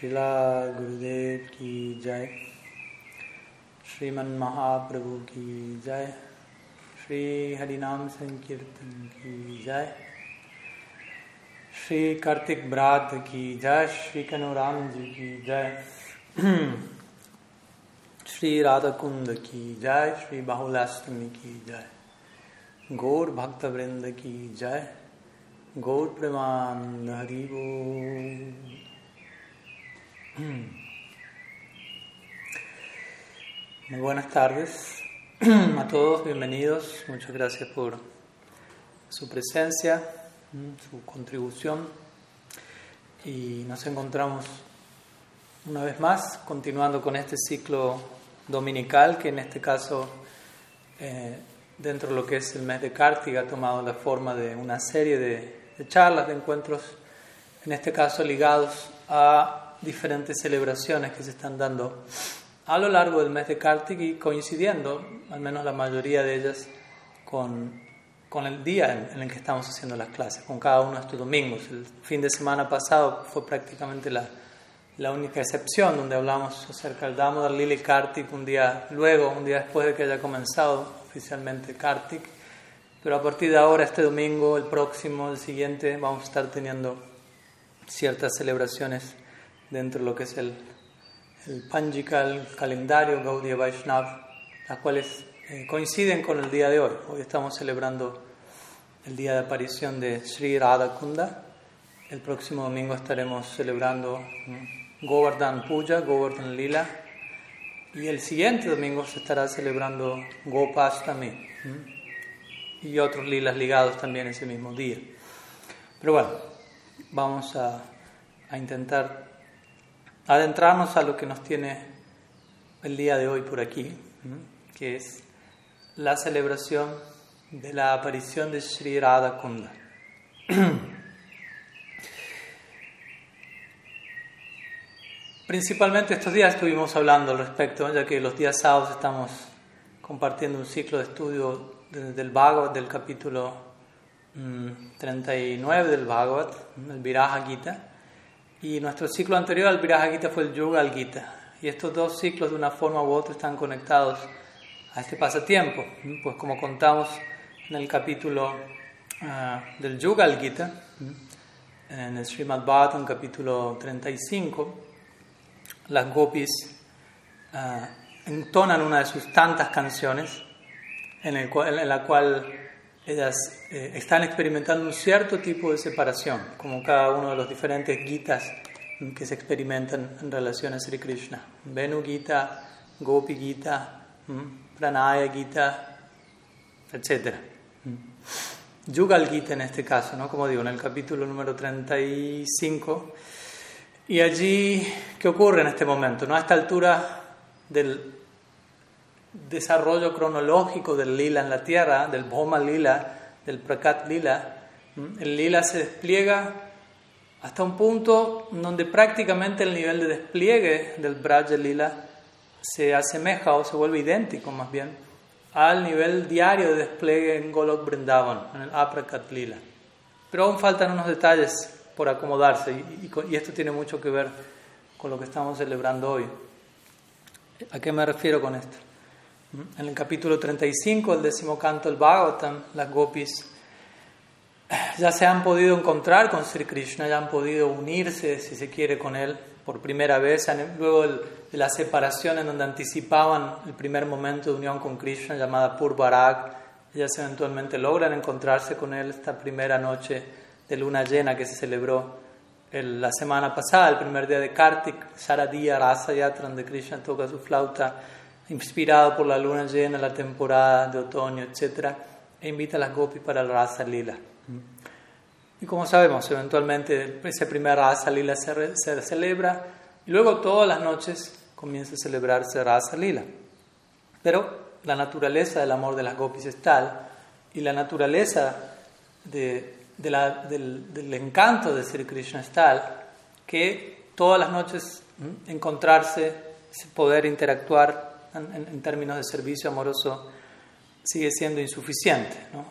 शिला गुरुदेव की जय श्रीमन महाप्रभु की जय श्री हरिनाम संकीर्तन की जय श्री कार्तिक ब्रात की जय श्री कनुराम जी की जय श्री राधा कुंद की जय श्री बाहुलाष्टमी की जय गौर भक्त वृंद की जय गौर प्रेमान हरिबो Muy buenas tardes a todos, bienvenidos, muchas gracias por su presencia, su contribución. Y nos encontramos una vez más continuando con este ciclo dominical que en este caso eh, dentro de lo que es el mes de Kartiga ha tomado la forma de una serie de charlas, de encuentros, en este caso ligados a diferentes celebraciones que se están dando a lo largo del mes de Kartik y coincidiendo, al menos la mayoría de ellas, con, con el día en, el que estamos haciendo las clases, con cada uno de estos domingos. El fin de semana pasado fue prácticamente la, la única excepción donde hablamos acerca del Damodar Lili Kartik un día luego, un día después de que haya comenzado oficialmente Kartik. Pero a partir de ahora, este domingo, el próximo, el siguiente, vamos a estar teniendo ciertas celebraciones dentro de lo que es el el Panjika, calendario Gaudiya Vaishnav, las cuales eh, coinciden con el día de hoy. Hoy estamos celebrando el día de aparición de Sri Radha Kunda. El próximo domingo estaremos celebrando Govardhan Puja, Govardhan Lila. Y el siguiente domingo se estará celebrando Gopastami y otros lilas ligados también ese mismo día. Pero bueno, vamos a, a intentar adentrarnos a lo que nos tiene el día de hoy por aquí, que es la celebración de la aparición de Sri Radha Kunda. Principalmente estos días estuvimos hablando al respecto, ya que los días sábados estamos compartiendo un ciclo de estudio del Bhagavad, del capítulo 39 mm, del Bhagavad, el Viraja Gita y nuestro ciclo anterior al Viraja Gita fue el Yoga Gita. Y estos dos ciclos de una forma u otra están conectados a este pasatiempo. Pues como contamos en el capítulo ah, del Yoga Gita, en el Srimad Bhattan capítulo 35, las gopis uh, entonan una de sus tantas canciones en la cual ellas eh, están experimentando un cierto tipo de separación, como cada uno de los diferentes gitas que se experimentan en relación a Sri Krishna. Venu Gita, Gopi Gita, Pranaya Gita, etc. Yugal Gita en este caso, ¿no? como digo, en el capítulo número 35. Y allí, ¿qué ocurre en este momento? ¿no? A esta altura del desarrollo cronológico del lila en la tierra, del Bhoma lila, del Prakat lila, el lila se despliega hasta un punto donde prácticamente el nivel de despliegue del Braja lila se asemeja o se vuelve idéntico más bien al nivel diario de despliegue en Golok Brindavan, en el Aprakat lila. Pero aún faltan unos detalles por acomodarse y, y esto tiene mucho que ver con lo que estamos celebrando hoy. ¿A qué me refiero con esto? En el capítulo 35, el décimo canto del Bhagavatam, las gopis ya se han podido encontrar con Sri Krishna, ya han podido unirse, si se quiere, con él por primera vez, luego de la separación en donde anticipaban el primer momento de unión con Krishna llamada Purvarag, ellas eventualmente logran encontrarse con él esta primera noche de luna llena que se celebró la semana pasada, el primer día de Kartik, Saradiya Rasa Yatra, donde Krishna toca su flauta inspirado por la luna llena, la temporada de otoño, etc., e invita a las gopis para el Rasa Lila. Y como sabemos, eventualmente ese primer Rasa Lila se, celebra y luego todas las noches comienza a celebrarse Rasa Lila. Pero la naturaleza del amor de las gopis es tal y la naturaleza de, de la, del, del, encanto de Sri Krishna es tal que todas las noches encontrarse, poder interactuar en, términos de servicio amoroso sigue siendo insuficiente. ¿no?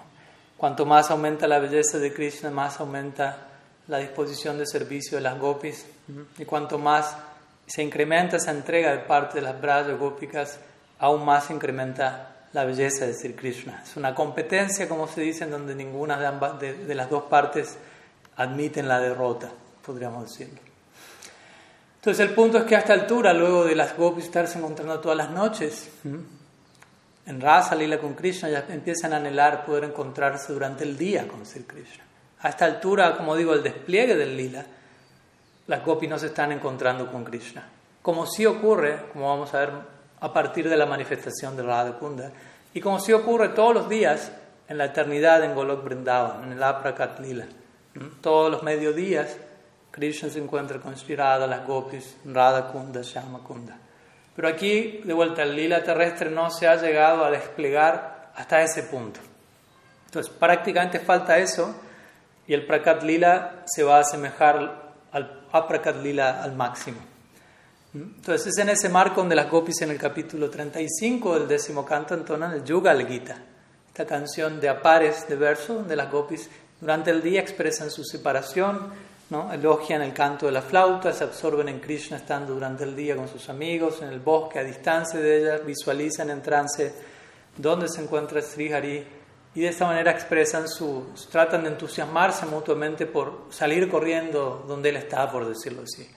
Cuanto más aumenta la belleza de Krishna, más aumenta la disposición de servicio de las gopis y cuanto más se incrementa esa entrega de parte de las Braja gópicas, aún más se incrementa la belleza de Sri Krishna. Es una competencia, como se dice, en donde ninguna de, ambas, de, las dos partes admiten la derrota, podríamos decirlo. Entonces el punto es que a esta altura, luego de las gopis estarse encontrando todas las noches, en Rasa Lila con Krishna, ya empiezan a anhelar poder encontrarse durante el día con Sri Krishna. A esta altura, como digo, el despliegue del lila, las gopis no se están encontrando con Krishna. Como sí ocurre, como vamos a ver a partir de la manifestación de Radha Kunda, y como sí ocurre todos los días en la eternidad en Golok Vrindavan, en el Aprakat Lila. Todos los mediodías, Krishna se encuentra con Sri Radha, las gopis, Radha Kunda, Shama Kunda. Pero aquí, de vuelta, el lila terrestre no se ha llegado a desplegar hasta ese punto. Entonces, prácticamente falta eso y el Prakat Lila se va a asemejar al Aprakat Lila al máximo. Entonces es en ese marco donde las gopis en el capítulo 35 del décimo canto entonan el Yugal Gita, esta canción de apares de verso donde las gopis durante el día expresan su separación, elogian el canto de la flauta, se absorben en Krishna estando durante el día con sus amigos, en el bosque a distancia de ellas, visualizan en trance dónde se encuentra Sri Hari y de esta manera expresan su, tratan de entusiasmarse mutuamente por salir corriendo donde él está, por decirlo así.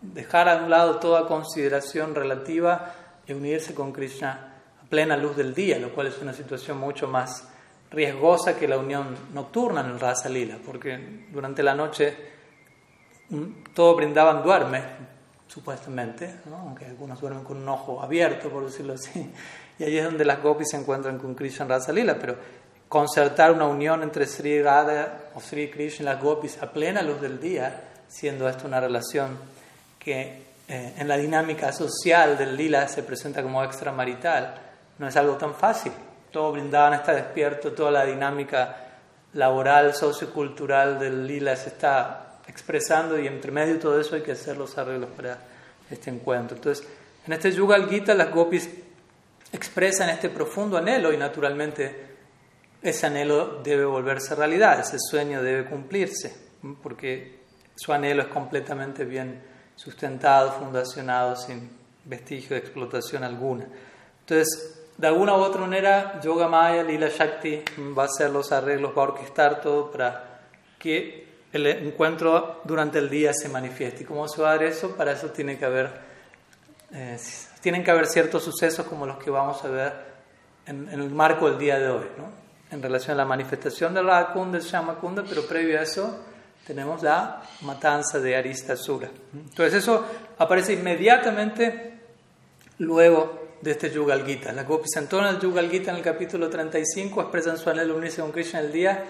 Dejar a un lado toda consideración relativa y unirse con Krishna a plena luz del día, lo cual es una situación mucho más riesgosa que la unión nocturna en el Rasa Lila, porque durante la noche todo brindaban duerme, supuestamente, aunque algunos duermen con un ojo abierto, por decirlo así, y allí es donde las gopis se encuentran con Krishna en Rasa Lila, pero concertar una unión entre Sri Radha o Sri Krishna y las gopis a plena luz del día, siendo esto una relación que eh, en la dinámica social del lila se presenta como extramarital, no es algo tan fácil todo Brindavan está despierto, toda la dinámica laboral, sociocultural del lila se está expresando y entre medio de todo eso hay que hacer los arreglos para este encuentro. Entonces, en este Yugal Gita las gopis expresan este profundo anhelo y naturalmente ese anhelo debe volverse realidad, ese sueño debe cumplirse, porque su anhelo es completamente bien sustentado, fundacionado, sin vestigio de explotación alguna. Entonces, de alguna u otra manera, Yoga Maya, Lila Shakti va a hacer los arreglos, va a orquestar todo para que el encuentro durante el día se manifieste. ¿Y cómo se va a dar eso? Para eso tiene que haber, eh, tienen que haber ciertos sucesos como los que vamos a ver en, el marco del día de hoy, ¿no? en relación a la manifestación del Radhakunda, del Shamakunda, pero previo a eso tenemos la matanza de Aristasura. Entonces eso aparece inmediatamente luego de este Yugal Gita. Las gopis entonan el Yugal Gita en el capítulo 35, expresan su anhelo unirse con Krishna el día.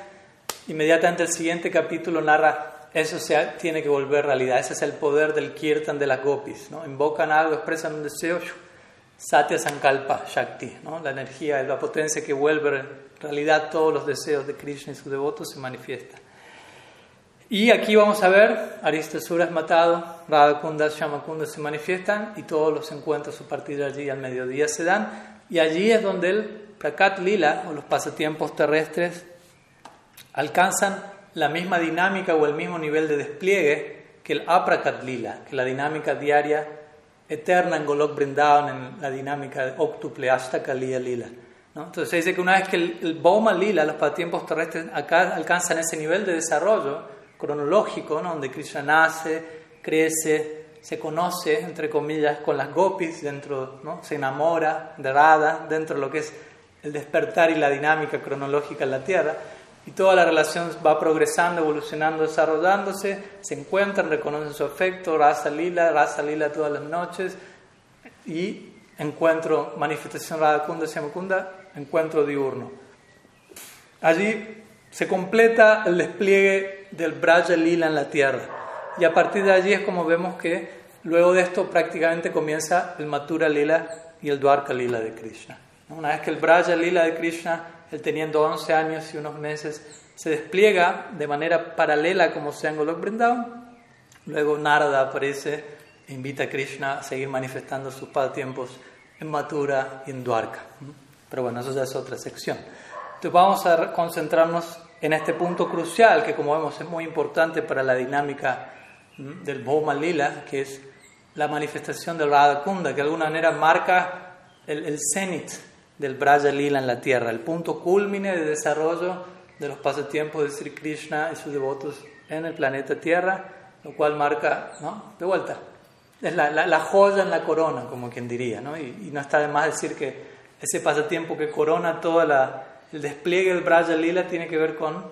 Inmediatamente el siguiente capítulo narra eso se tiene que volver realidad. Ese es el poder del kirtan de las gopis. ¿no? Invocan algo, expresan un deseo. Satya Sankalpa Shakti, ¿no? la energía, la potencia que vuelve realidad todos los deseos de Krishna y sus devotos se manifiesta. Y aquí vamos a ver, Aristasura es matado, Radhakunda, Shamakunda se manifiestan y todos los encuentros a partir de allí al mediodía se dan. Y allí es donde el Prakat Lila, o los pasatiempos terrestres, alcanzan la misma dinámica o el mismo nivel de despliegue que el Aprakat Lila, que la dinámica diaria eterna en Golok Brindavan, en la dinámica de octuple Ashtaka Lila Lila. Entonces dice que una vez que el, el Boma Lila, los pasatiempos terrestres, acá alcanzan ese nivel de desarrollo, cronológico, ¿no? donde Krishna nace, crece, se conoce, entre comillas, con las gopis, dentro, ¿no? se enamora de Radha, dentro de lo que es el despertar y la dinámica cronológica en la Tierra. Y toda la relación va progresando, evolucionando, desarrollándose, se encuentran, reconocen su afecto, Rasa Lila, Rasa Lila todas las noches, y encuentro, manifestación Radha Kunda, Kunda, encuentro diurno. Allí se completa el despliegue del Braja Lila en la tierra. Y a partir de allí es como vemos que luego de esto prácticamente comienza el Mathura Lila y el Dwarka Lila de Krishna. Una vez que el Braja Lila de Krishna, él teniendo 11 años y unos meses, se despliega de manera paralela como se Golok Vrindavan, luego Narada aparece e invita a Krishna a seguir manifestando sus pasatiempos en Mathura y en Dwarka. Pero bueno, eso ya es otra sección. Entonces vamos a concentrarnos en este punto crucial que como vemos es muy importante para la dinámica del Bhoma Lila, que es la manifestación del Radha Kunda, que de alguna manera marca el, cenit del Braja Lila en la tierra, el punto culmine de desarrollo de los pasatiempos de Sri Krishna y sus devotos en el planeta Tierra, lo cual marca, ¿no? De vuelta, es la, la, joya en la corona, como quien diría, ¿no? Y, no está de más decir que ese pasatiempo que corona todo el despliegue del Braja Lila tiene que ver con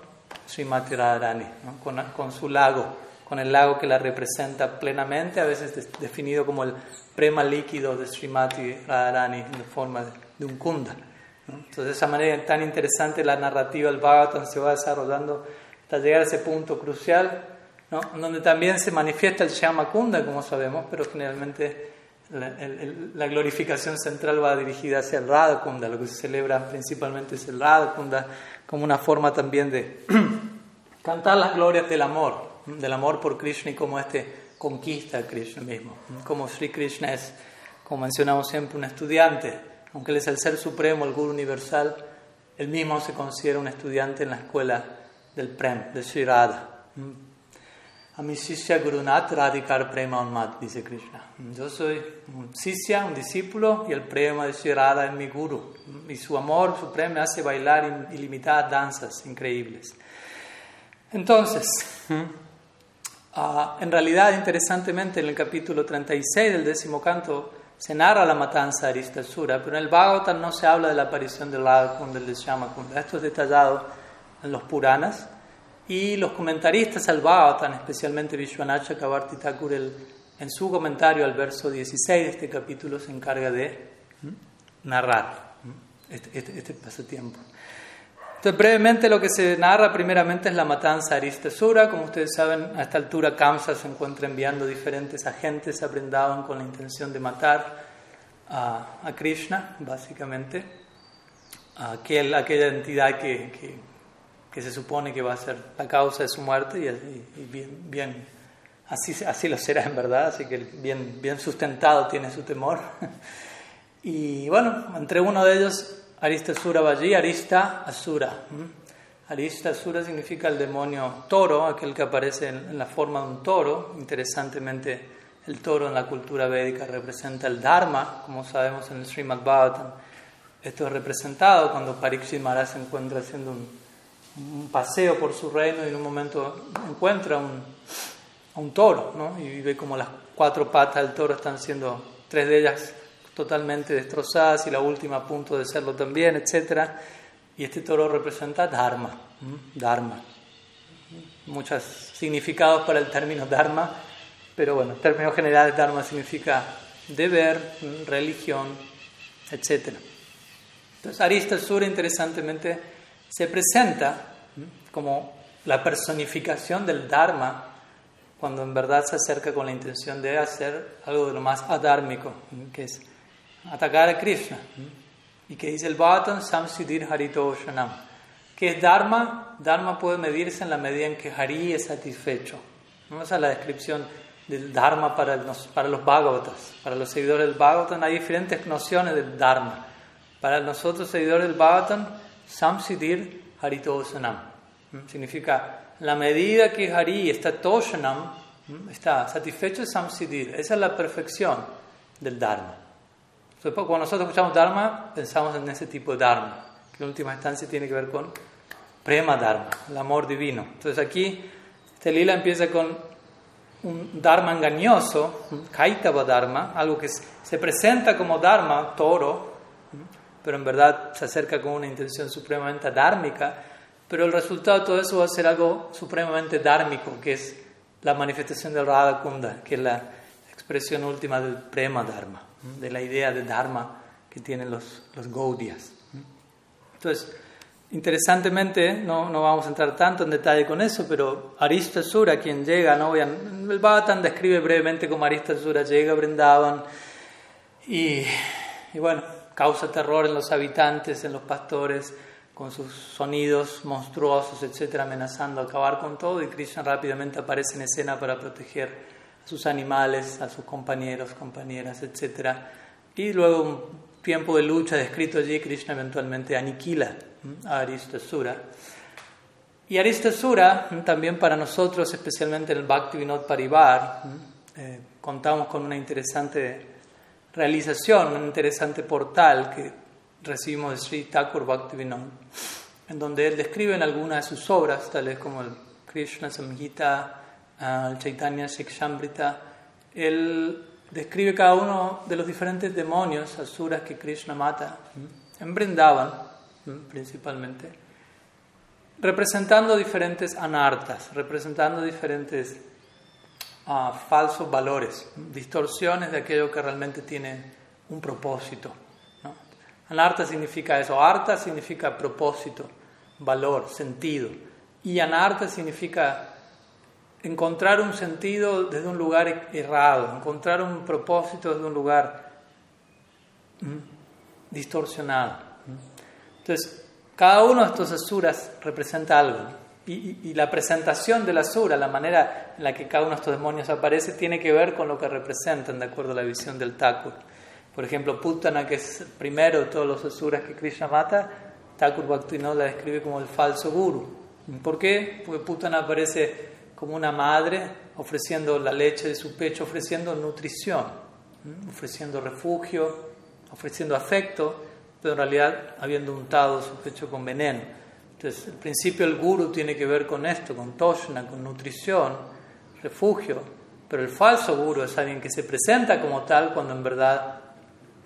Srimati Radharani, ¿no? con, con su lago, con el lago que la representa plenamente, a veces definido como el prema líquido de Srimati Radharani en forma de, un kunda. Entonces, de esa manera tan interesante la narrativa del Bhagavatam se va desarrollando hasta llegar a ese punto crucial, ¿no? donde también se manifiesta el Shama Kunda, como sabemos, pero generalmente la, glorificación central va dirigida hacia el Radha Kunda, lo que se celebra principalmente es el Radha Kunda, como una forma también de cantar las glorias del amor del amor por Krishna y cómo este conquista a Krishna mismo. Como Sri Krishna es, como mencionamos siempre, un estudiante, aunque él es el ser supremo, el guru universal, él mismo se considera un estudiante en la escuela del Prem, de Sri Radha. Mi Sisya Gurunat Radhikar Prema Unmat, dice Krishna. Yo soy un Sisya, un discípulo, y el Prema de Sri Radha es mi guru. Y su amor supremo me hace bailar ilimitadas danzas increíbles. Entonces, Ah, en realidad, interesantemente, en el capítulo 36 del décimo canto se narra la matanza de Aristasura, pero en el Bhagavatam no se habla de la aparición del Radhakunda, del Shyamakunda. Esto es detallado en los Puranas. Y los comentaristas al Bhagavatam, especialmente Vishwanath Chakravarti Thakur, en su comentario al verso 16 de este capítulo, se encarga de narrar este, este, este pasatiempo. Entonces, brevemente lo que se narra primeramente es la matanza de Aristasura. Como ustedes saben, a esta altura Kamsa se encuentra enviando diferentes agentes a Brindavan con la intención de matar a, Krishna, básicamente, a aquel, aquella entidad que, que, se supone que va a ser la causa de su muerte y, bien, bien así, así lo será en verdad, así que bien, bien sustentado tiene su temor. Y bueno, entre uno de ellos Arista Sura Vaji, Arista Asura. Arista Asura significa el demonio toro, aquel que aparece en, la forma de un toro. Interesantemente, el toro en la cultura védica representa el Dharma, como sabemos en el Srimad Bhagavatam. Esto es representado cuando Parikshit Maharaj se encuentra haciendo un, paseo por su reino y en un momento encuentra un, un toro, ¿no? y ve como las cuatro patas del toro están siendo, tres de ellas totalmente destrozadas y la última a punto de serlo también, etc. Y este toro representa Dharma, Dharma. Muchos significados para el término Dharma, pero bueno, en términos generales Dharma significa deber, religión, etc. Entonces Arista Sura interesantemente se presenta como la personificación del Dharma cuando en verdad se acerca con la intención de hacer algo de lo más adármico, que es atacar a Krishna. Y que dice el Bhattan Samsiddhir Haritoshanam. ¿Qué es Dharma? Dharma puede medirse en la medida en que Hari es satisfecho. Vamos a la descripción del Dharma para los, para los Bhagavatas. Para los seguidores del Bhagavatam hay diferentes nociones del Dharma. Para nosotros, seguidores del Bhagavatam, Samsiddhir Haritoshanam. Significa la medida que Hari está Toshanam, está satisfecho es Samsiddhir. Esa es la perfección del Dharma cuando nosotros escuchamos Dharma, pensamos en ese tipo de Dharma, que en última instancia tiene que ver con Prema Dharma, el amor divino. Entonces aquí, este lila empieza con un Dharma engañoso, un Kaitava Dharma, algo que se presenta como Dharma, toro, pero en verdad se acerca con una intención supremamente dármica, pero el resultado de todo eso va a ser algo supremamente dármico, que es la manifestación del Radha Kunda, que es la expresión última del Prema Dharma de la idea de Dharma que tienen los, los Gaudias. Entonces, interesantemente, no, no, vamos a entrar tanto en detalle con eso, pero Aristasura, quien llega, ¿no? el Bhattan describe brevemente cómo Aristasura llega a Brindavan y, y bueno, causa terror en los habitantes, en los pastores, con sus sonidos monstruosos, etcétera, amenazando acabar con todo, y Krishna rápidamente aparece en escena para proteger sus animales, a sus compañeros, compañeras, etc. Y luego un tiempo de lucha descrito allí, Krishna eventualmente aniquila a Aristasura. Y Aristasura, también para nosotros, especialmente en el Bhakti Vinod Parivar, eh, contamos con una interesante realización, un interesante portal que recibimos de Sri Thakur Bhakti Vinod, en donde él describe en algunas de sus obras, tales como el Krishna Samhita, el Chaitanya Shikshambrita, él describe cada uno de los diferentes demonios, asuras que Krishna mata, en Brindavan principalmente representando diferentes anartas, representando diferentes uh, falsos valores, distorsiones de aquello que realmente tiene un propósito. Anarta significa eso, arta significa propósito, valor, sentido, y anarta significa encontrar un sentido desde un lugar errado, encontrar un propósito desde un lugar distorsionado. Entonces, cada uno de estos asuras representa algo. Y, la presentación del asura, la manera en la que cada uno de estos demonios aparece, tiene que ver con lo que representan, de acuerdo a la visión del Thakur. Por ejemplo, Putana, que es el primero de todos los asuras que Krishna mata, Thakur Bhaktivinoda la describe como el falso guru. ¿Por qué? Porque Putana aparece como una madre ofreciendo la leche de su pecho, ofreciendo nutrición, ofreciendo refugio, ofreciendo afecto pero en realidad habiendo untado su pecho con veneno. Entonces, el principio del guru tiene que ver con esto, con toshna, con nutrición, refugio, pero el falso guru es alguien que se presenta como tal cuando en verdad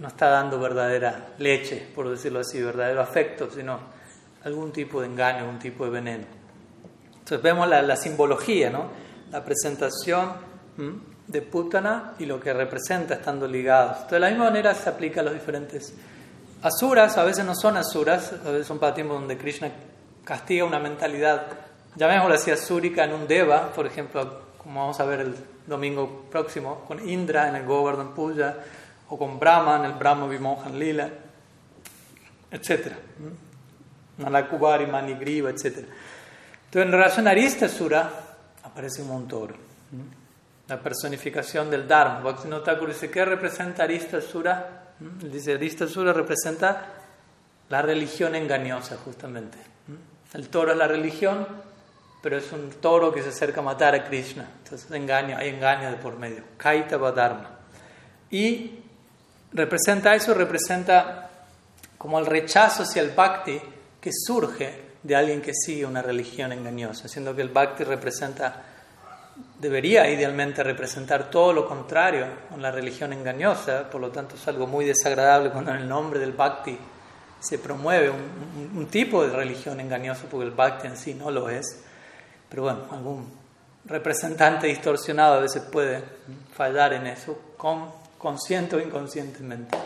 no está dando verdadera leche, por decirlo así, verdadero afecto, sino algún tipo de engaño, algún tipo de veneno. Entonces vemos la, simbología, ¿no? la presentación de Putana y lo que representa estando ligados. Entonces, de la misma manera se aplica a los diferentes Asuras a veces no son asuras, a veces son tiempos donde Krishna castiga una mentalidad, llamémoslo así, asúrica en un deva, por ejemplo, como vamos a ver el domingo próximo, con Indra en el Govardhan Puja, o con Brahma en el Brahma Vimohan Lila, etc. Nalakubari, Manigriva, etc. Entonces, en relación a Aristasura, aparece un toro, la personificación del Dharma. Bhaktivinoda dice, ¿qué representa Aristasura? Dice, Aristasura representa la religión engañosa, justamente. El toro es la religión, pero es un toro que se acerca a matar a Krishna. Entonces engaño, hay engaño de por medio. Kaitava Dharma. Y representa eso, representa como el rechazo hacia el bhakti que surge de alguien que sigue una religión engañosa, siendo que el bhakti representa debería idealmente representar todo lo contrario con la religión engañosa, por lo tanto es algo muy desagradable cuando en el nombre del bhakti se promueve un, tipo de religión engañosa, porque el bhakti en sí no lo es, pero bueno, algún representante distorsionado a veces puede fallar en eso, con, consciente o inconscientemente.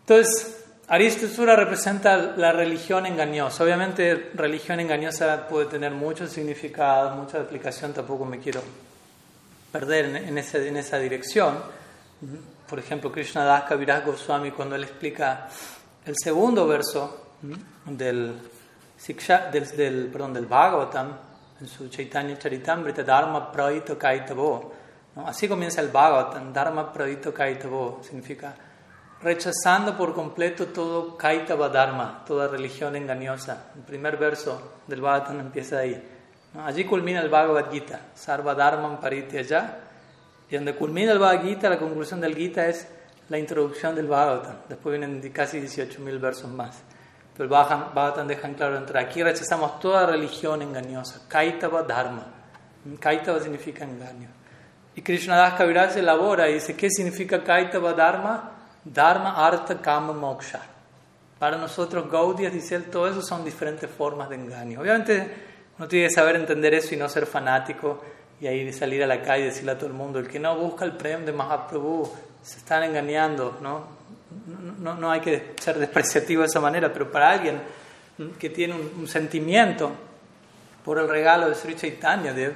Entonces, Aristasura representa la religión engañosa. Obviamente, religión engañosa puede tener muchos significados, mucha aplicación, tampoco me quiero perder en, en esa dirección. Por ejemplo, Krishna Das Kaviraj Goswami, cuando él explica el segundo verso del, del, del, perdón, del Bhagavatam, en su Chaitanya Charitamrita, Dharma Praito Kaitavo. Así comienza el Bhagavatam, Dharma Praito Kaitavo, significa rechazando por completo todo Kaitava Dharma, toda religión engañosa. El primer verso del Bhagavatam empieza ahí. Allí culmina el Bhagavad Gita, Sarva Dharma allá. Y donde culmina el Bhagavad Gita, la conclusión del Gita es la introducción del Bhagavatam. Después vienen casi 18.000 versos más. Pero el Bhagavatam deja en claro, entre aquí rechazamos toda religión engañosa, Kaitava Dharma. Kaitava significa engaño. Y Krishnadas Kaviraj elabora y dice, ¿qué significa Kaitava Dharma? Dharma, Artha, Kama, Moksha. Para nosotros, Gaudiya, dice él, todo eso son diferentes formas de engaño. Obviamente, uno tiene que saber entender eso y no ser fanático y ahí salir a la calle y decirle a todo el mundo, el que no busca el premio de Mahaprabhu, se están engañando, ¿no? No, no hay que ser despreciativo de esa manera, pero para alguien que tiene un, sentimiento por el regalo de Sri Chaitanya Dev,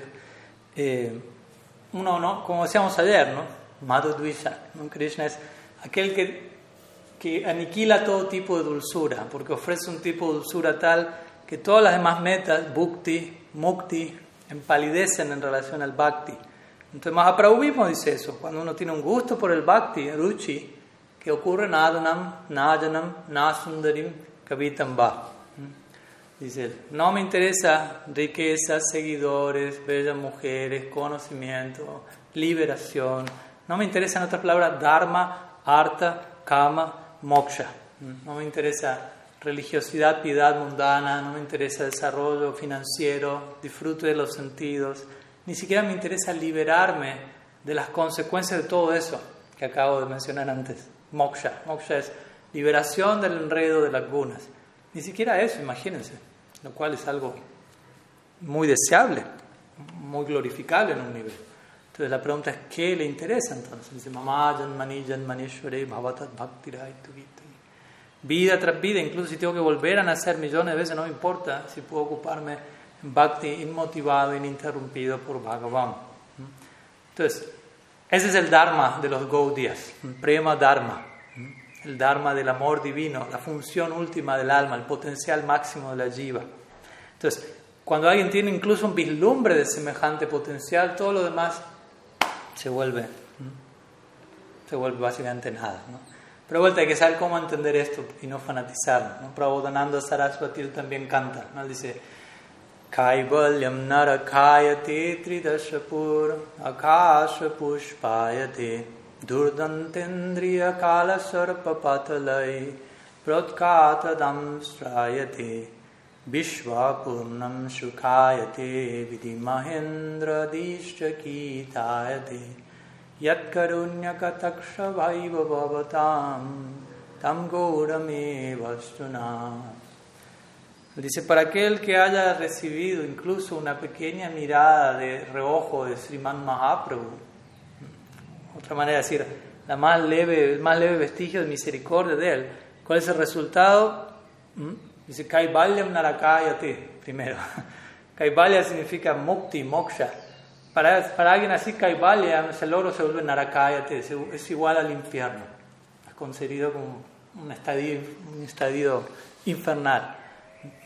eh, uno, ¿no? como decíamos ayer, ¿no? Madhu ¿no? Krishna es aquel que, que aniquila todo tipo de dulzura, porque ofrece un tipo de dulzura tal que todas las demás metas, bhukti, mukti, empalidecen en relación al bhakti. Entonces Mahaprabhu mismo dice eso, cuando uno tiene un gusto por el bhakti, ruchi, que ocurre nadanam, najanam, nasundarim, kavitam va. Dice él, no me interesa riqueza, seguidores, bellas mujeres, conocimiento, liberación. No me interesa, en otras palabras, dharma, arta, kama, moksha. No me interesa religiosidad, piedad mundana, no me interesa desarrollo financiero, disfrute de los sentidos. Ni siquiera me interesa liberarme de las consecuencias de todo eso que acabo de mencionar antes. Moksha. Moksha es liberación del enredo de las gunas. Ni siquiera eso, imagínense, lo cual es algo muy deseable, muy glorificable en un nivel. Entonces la pregunta es, ¿qué le interesa entonces? Dice, Mamá, Janmani, Janmanishware, Bhavatat Vida tras vida, incluso si tengo que volver a nacer millones de veces, no me importa si puedo ocuparme Bhakti inmotivado, ininterrumpido por Bhagavan. Entonces, ese es el Dharma de los Gaudiyas, Prema Dharma el Dharma del amor divino, la función última del alma, el potencial máximo de la jiva. Entonces, cuando alguien tiene incluso un vislumbre de semejante potencial, todo lo demás se vuelve, se vuelve básicamente nada. ¿no? Pero vuelta hay que saber cómo entender esto y no fanatizar. ¿no? Prabodhananda Saraswati también canta, ¿no? dice Kaivalyam नरखायते त्रिदशपूर्व अकाश पुष्पायते दुर्दन्तेन्द्रिय कालसर्पपातलये प्रोत्कातदं श्रायते, विश्वपूर्णं सुखायते विधिमहेन्द्रदीष्टकीतायते यत्करुण्यकतक्षभैव भवतां, तं गौरमेवस्तुना Dice, para aquel que haya recibido incluso una pequeña mirada de reojo de Sriman Mahaprabhu, otra manera de decir, la más leve, el más leve vestigio de misericordia de Él. ¿Cuál es el resultado? ¿Mm? Dice, Kaivalyam Narakayate, primero. Kaivalya significa mukti, moksha. Para, para alguien así, Kaivalya, ese logro se vuelve Narakayate, es igual al infierno. Es concedido como un estadio, un estadio infernal.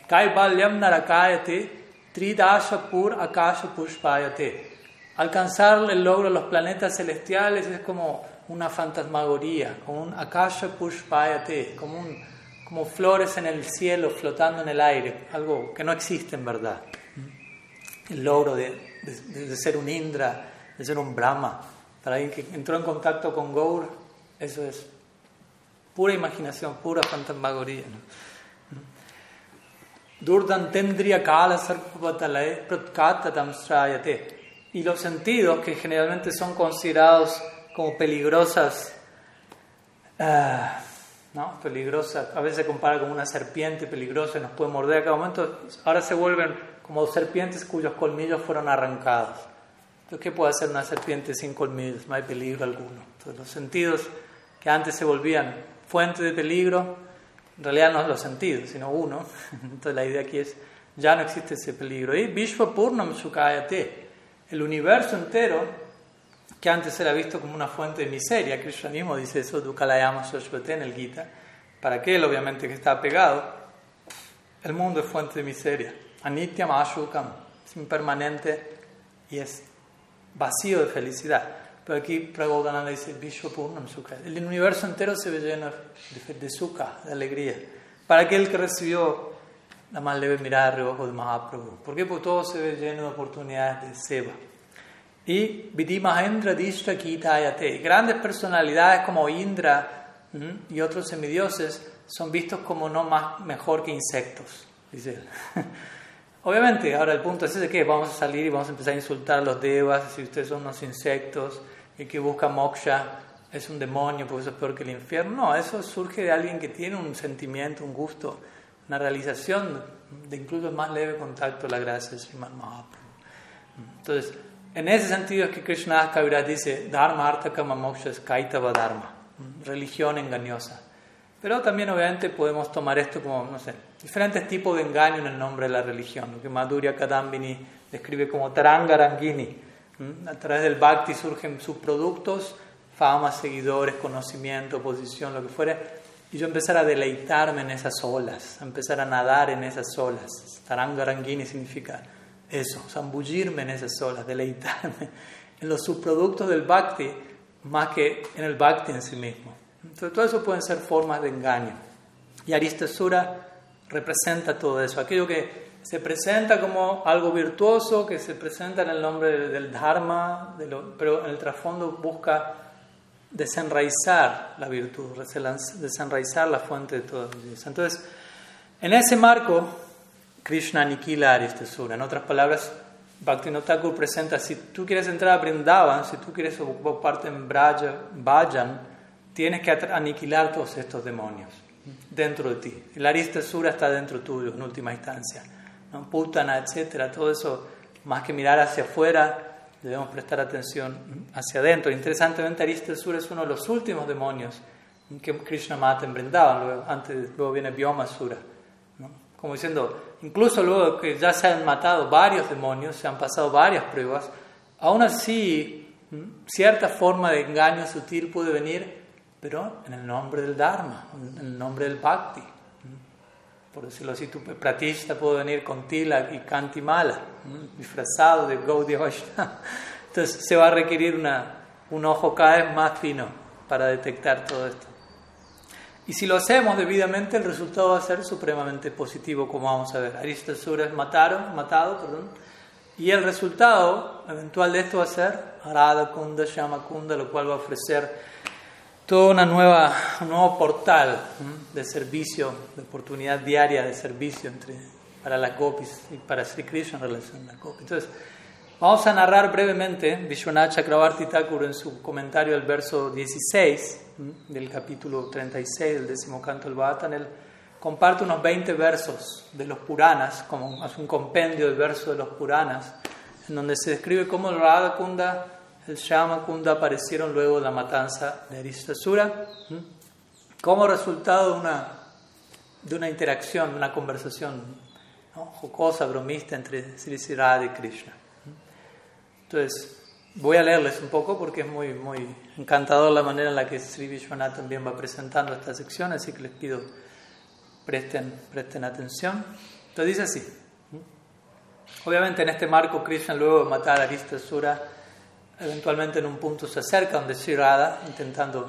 Kaivalyam Narakayate, Tridashapur Akasha Pushpayate alcanzar el logro de los planetas celestiales es como una fantasmagoría, como un akasha pushpayate, como, como flores en el cielo flotando en el aire, algo que no existe en verdad. El logro de, de, ser un Indra, de ser un Brahma, para alguien que entró en contacto con Gaur, eso es pura imaginación, pura fantasmagoría. Tendria kala sarpavatalae pratkatatam srayate y los sentidos, que generalmente son considerados como peligrosas, ah, ¿no? peligrosas, a veces se compara con una serpiente peligrosa y nos puede morder a cada momento, ahora se vuelven como serpientes cuyos colmillos fueron arrancados. ¿qué puede hacer una serpiente sin colmillos? No hay peligro alguno. Los sentidos que antes se volvían fuente de peligro, en realidad no es los sentidos, sino uno. Entonces, la idea aquí es, ya no existe ese peligro. Y Vishwa Purnam el universo entero, que antes era visto como una fuente de miseria, Krishna mismo dice eso, Dukalayama Sarasvati en el Gita, para aquel obviamente que está pegado, el mundo es fuente de miseria. Anityam Ashukam, es impermanente y es vacío de felicidad. Pero aquí Prabodhananda dice Vishwapurnam Sukha. El universo entero se ve lleno de, de sukha, de alegría. Para aquel que recibió la más leve mirada de reojo de Mahaprabhu. ¿Por qué? Porque todo se ve lleno de oportunidades de seva. Y Vidimahendra Dishra Kitayate. Grandes personalidades como Indra y otros semidioses son vistos como no más mejor que insectos, dice él. Obviamente, ahora el punto es ese que vamos a salir y vamos a empezar a insultar a los devas, si ustedes son unos insectos, y que busca moksha es un demonio, porque eso es peor que el infierno. No, eso surge de alguien que tiene un sentimiento, un gusto una realización de incluso el más leve contacto de la gracia de Sriman Mahaprabhu. Entonces, en ese sentido es que Krishna Kaviraj dice Dharma Artha Kama Moksha es Kaitava Dharma, religión engañosa. Pero también obviamente podemos tomar esto como, no sé, diferentes tipos de engaño en el nombre de la religión, lo que Madhurya Kadambini describe como Tarangarangini. A través del bhakti surgen subproductos, fama, seguidores, conocimiento, posición, lo que fuere, y yo empezar a deleitarme en esas olas, a empezar a nadar en esas olas. Tarangarangini significa eso, zambullirme en esas olas, deleitarme en los subproductos del bhakti más que en el bhakti en sí mismo. Entonces, todo eso pueden ser formas de engaño. Y Aristasura representa todo eso. Aquello que se presenta como algo virtuoso, que se presenta en el nombre del Dharma, pero en el trasfondo busca desenraizar la virtud, desenraizar la fuente de todo Entonces, en ese marco, Krishna aniquila Aristesura. En otras palabras, Bhaktivinoda Thakur presenta, si tú quieres entrar a Brindavan, si tú quieres ocupar parte en Braja, Vajan, tienes que aniquilar todos estos demonios dentro de ti. El Aristesura está dentro tuyo en última instancia. ¿No? Putana, etcétera, todo eso, más que mirar hacia afuera, debemos prestar atención hacia adentro. Interesantemente, Aristesura es uno de los últimos demonios que Krishna mata en Vrindavan, luego, antes, luego viene Vyomasura. ¿no? Como diciendo, incluso luego que ya se han matado varios demonios, se han pasado varias pruebas, aún así cierta forma de engaño sutil puede venir, pero en el nombre del Dharma, en el nombre del Bhakti. Por decirlo así, tu pratista puede venir con tila y kantimala, disfrazado de Gaudiya Vaishnava. Entonces se va a requerir una, un ojo cada vez más fino para detectar todo esto. Y si lo hacemos debidamente, el resultado va a ser supremamente positivo, como vamos a ver. Aristasura es mataron, matado, perdón. Y el resultado eventual de esto va a ser Arada Kunda, Shama Kunda, lo cual va a ofrecer todo una nueva, un nuevo portal de servicio, de oportunidad diaria de servicio entre, para las gopis y para Sri Krishna en relación a las gopis. Entonces, vamos a narrar brevemente Vishwanath Chakravarti Thakur en su comentario al verso 16 del capítulo 36 del décimo canto del Bhatan. Él comparte unos 20 versos de los Puranas, como hace un compendio de versos de los Puranas, en donde se describe cómo Radha Kunda, Shama Kunda aparecieron luego de la matanza de Aristasura, como resultado de una, de una interacción, una conversación jocosa, bromista entre Sri Radha y Krishna. Entonces, Voy a leerles un poco porque es muy, muy encantador la manera en la que Sri Vishwanath también va presentando esta sección, así que les pido presten, presten atención. Entonces dice así. Obviamente en este marco Krishna luego de matar a Aristasura, eventualmente en un punto se acerca donde Sri Radha, intentando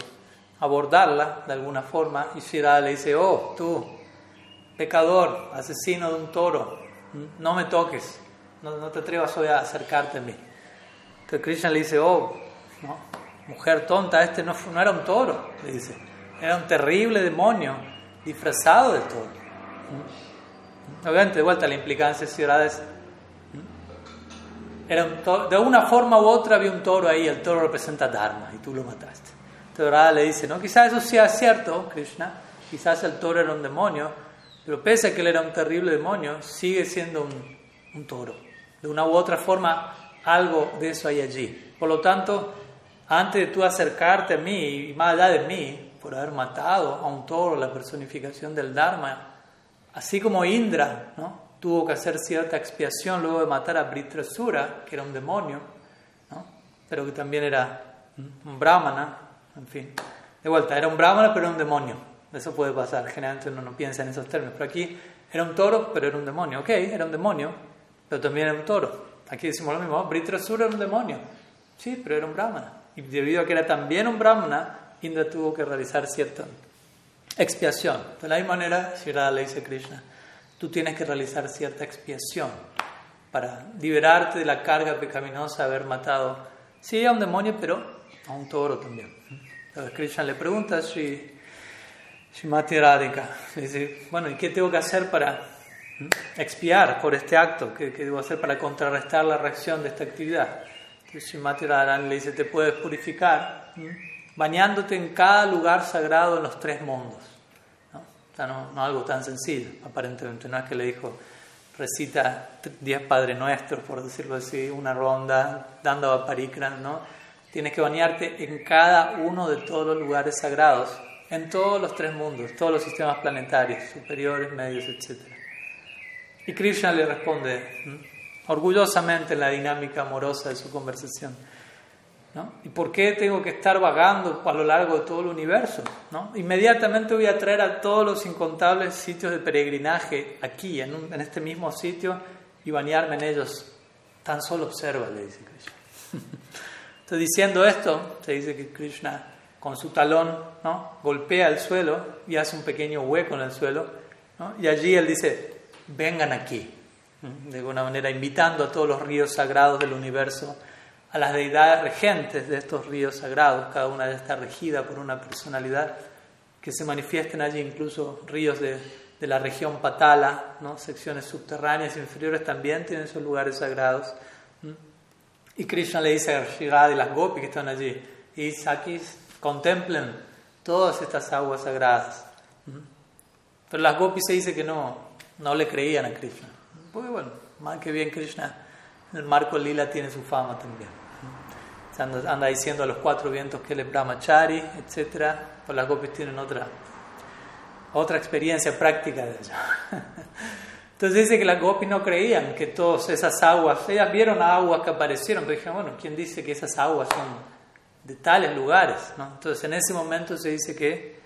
abordarla de alguna forma, y Sri Radha le dice, oh, tú, pecador, asesino de un toro, no me toques, no, no te atrevas hoy a acercarte a mí. Entonces Krishna le dice, oh, ¿no? mujer tonta, este no, no era un toro, le dice, era un terrible demonio disfrazado de toro. Obviamente, de vuelta, la implicancia es, de una forma u otra había un toro ahí, el toro representa Dharma y tú lo mataste. Entonces Radha le dice, no, quizás eso sea cierto, Krishna, quizás el toro era un demonio, pero pese a que él era un terrible demonio, sigue siendo un, un toro. De una u otra forma, algo de eso hay allí. Por lo tanto, antes de tú acercarte a mí y más allá de mí, por haber matado a un toro, la personificación del Dharma, así como Indra ¿no? Tuvo que hacer cierta expiación luego de matar a Britrasura, que era un demonio, ¿no? pero que también era un brahmana, en fin. De vuelta, era un brahmana pero era un demonio. Eso puede pasar, generalmente uno no piensa en esos términos. Pero aquí era un toro, pero era un demonio. Ok, era un demonio, pero también era un toro. Aquí decimos lo mismo, Britrasura era un demonio. Sí, pero era un brahmana. Y debido a que era también un brahmana, Indra tuvo que realizar cierta expiación. De la misma manera, Shirada le dice Krishna, tú tienes que realizar cierta expiación para liberarte de la carga pecaminosa de haber matado, sí, a un demonio, pero a un toro también. Entonces Krishna le pregunta a Shrimati Radhika, le dice, bueno, ¿y qué tengo que hacer para expiar por este acto, ¿qué, debo hacer para contrarrestar la reacción de esta actividad? Entonces Srimati Radharani le dice, te puedes purificar bañándote en cada lugar sagrado en los tres mundos. ¿No? Algo tan sencillo, aparentemente, no es que le dijo, recita diez Padre Nuestros, por decirlo así, una ronda, dando a parikran, ¿no? Tienes que bañarte en cada uno de todos los lugares sagrados, en todos los tres mundos, todos los sistemas planetarios, superiores, medios, etcétera. Y Krishna le responde orgullosamente en la dinámica amorosa de su conversación. ¿No? ¿Y por qué tengo que estar vagando a lo largo de todo el universo? ¿no? Inmediatamente voy a traer a todos los incontables sitios de peregrinaje aquí, en, en este mismo sitio, y bañarme en ellos. Tan solo observa, le dice Krishna. Entonces, diciendo esto, se dice que Krishna con su talón ¿no? golpea el suelo y hace un pequeño hueco en el suelo Y allí él dice, vengan aquí, de alguna manera invitando a todos los ríos sagrados del universo, a las deidades regentes de estos ríos sagrados, cada una de estas regida por una personalidad, que se manifiesten allí incluso ríos de, de la región Patala, ¿no? secciones subterráneas inferiores también tienen sus lugares sagrados. Y Krishna le dice a Shirada y las gopis que están allí, y aquí contemplen todas estas aguas sagradas. Pero las gopis se dice que no, no le creían a Krishna. Porque bueno, más que bien Krishna el marco lila tiene su fama también. Anda, anda, diciendo a los cuatro vientos que él es brahmachari, etc. Pues las gopis tienen otra, otra experiencia práctica de ello. Entonces dice que las gopis no creían que todas esas aguas, ellas vieron aguas que aparecieron, pero dijeron, bueno, ¿quién dice que esas aguas son de tales lugares? ¿no? Entonces en ese momento se dice que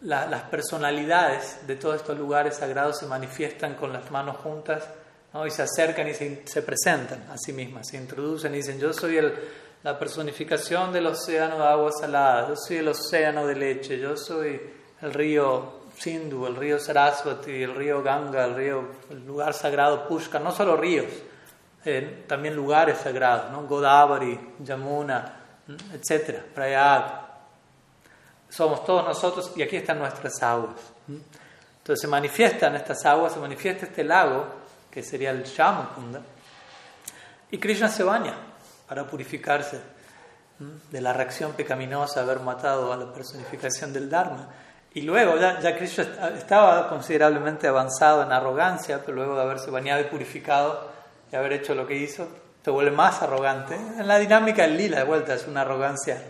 las personalidades de todos estos lugares sagrados se manifiestan con las manos juntas ¿no? y se acercan y se, presentan a sí mismas, se introducen y dicen, yo soy el, la personificación del océano de agua salada, yo soy el océano de leche, yo soy el río Sindhu, el río Saraswati, el río Ganga, el río, el lugar sagrado Pushkar, no solo ríos, eh, también lugares sagrados, ¿no? Godavari, Yamuna, etcétera, Prayag, somos todos nosotros y aquí están nuestras aguas. Entonces se manifiestan estas aguas, se manifiesta este lago, que sería el Shamakunda, y Krishna se baña para purificarse de la reacción pecaminosa de haber matado a la personificación del Dharma. Y luego ya, ya Krishna estaba considerablemente avanzado en arrogancia, pero luego de haberse bañado y purificado y haber hecho lo que hizo, se vuelve más arrogante. En la dinámica del lila, de vuelta, es una arrogancia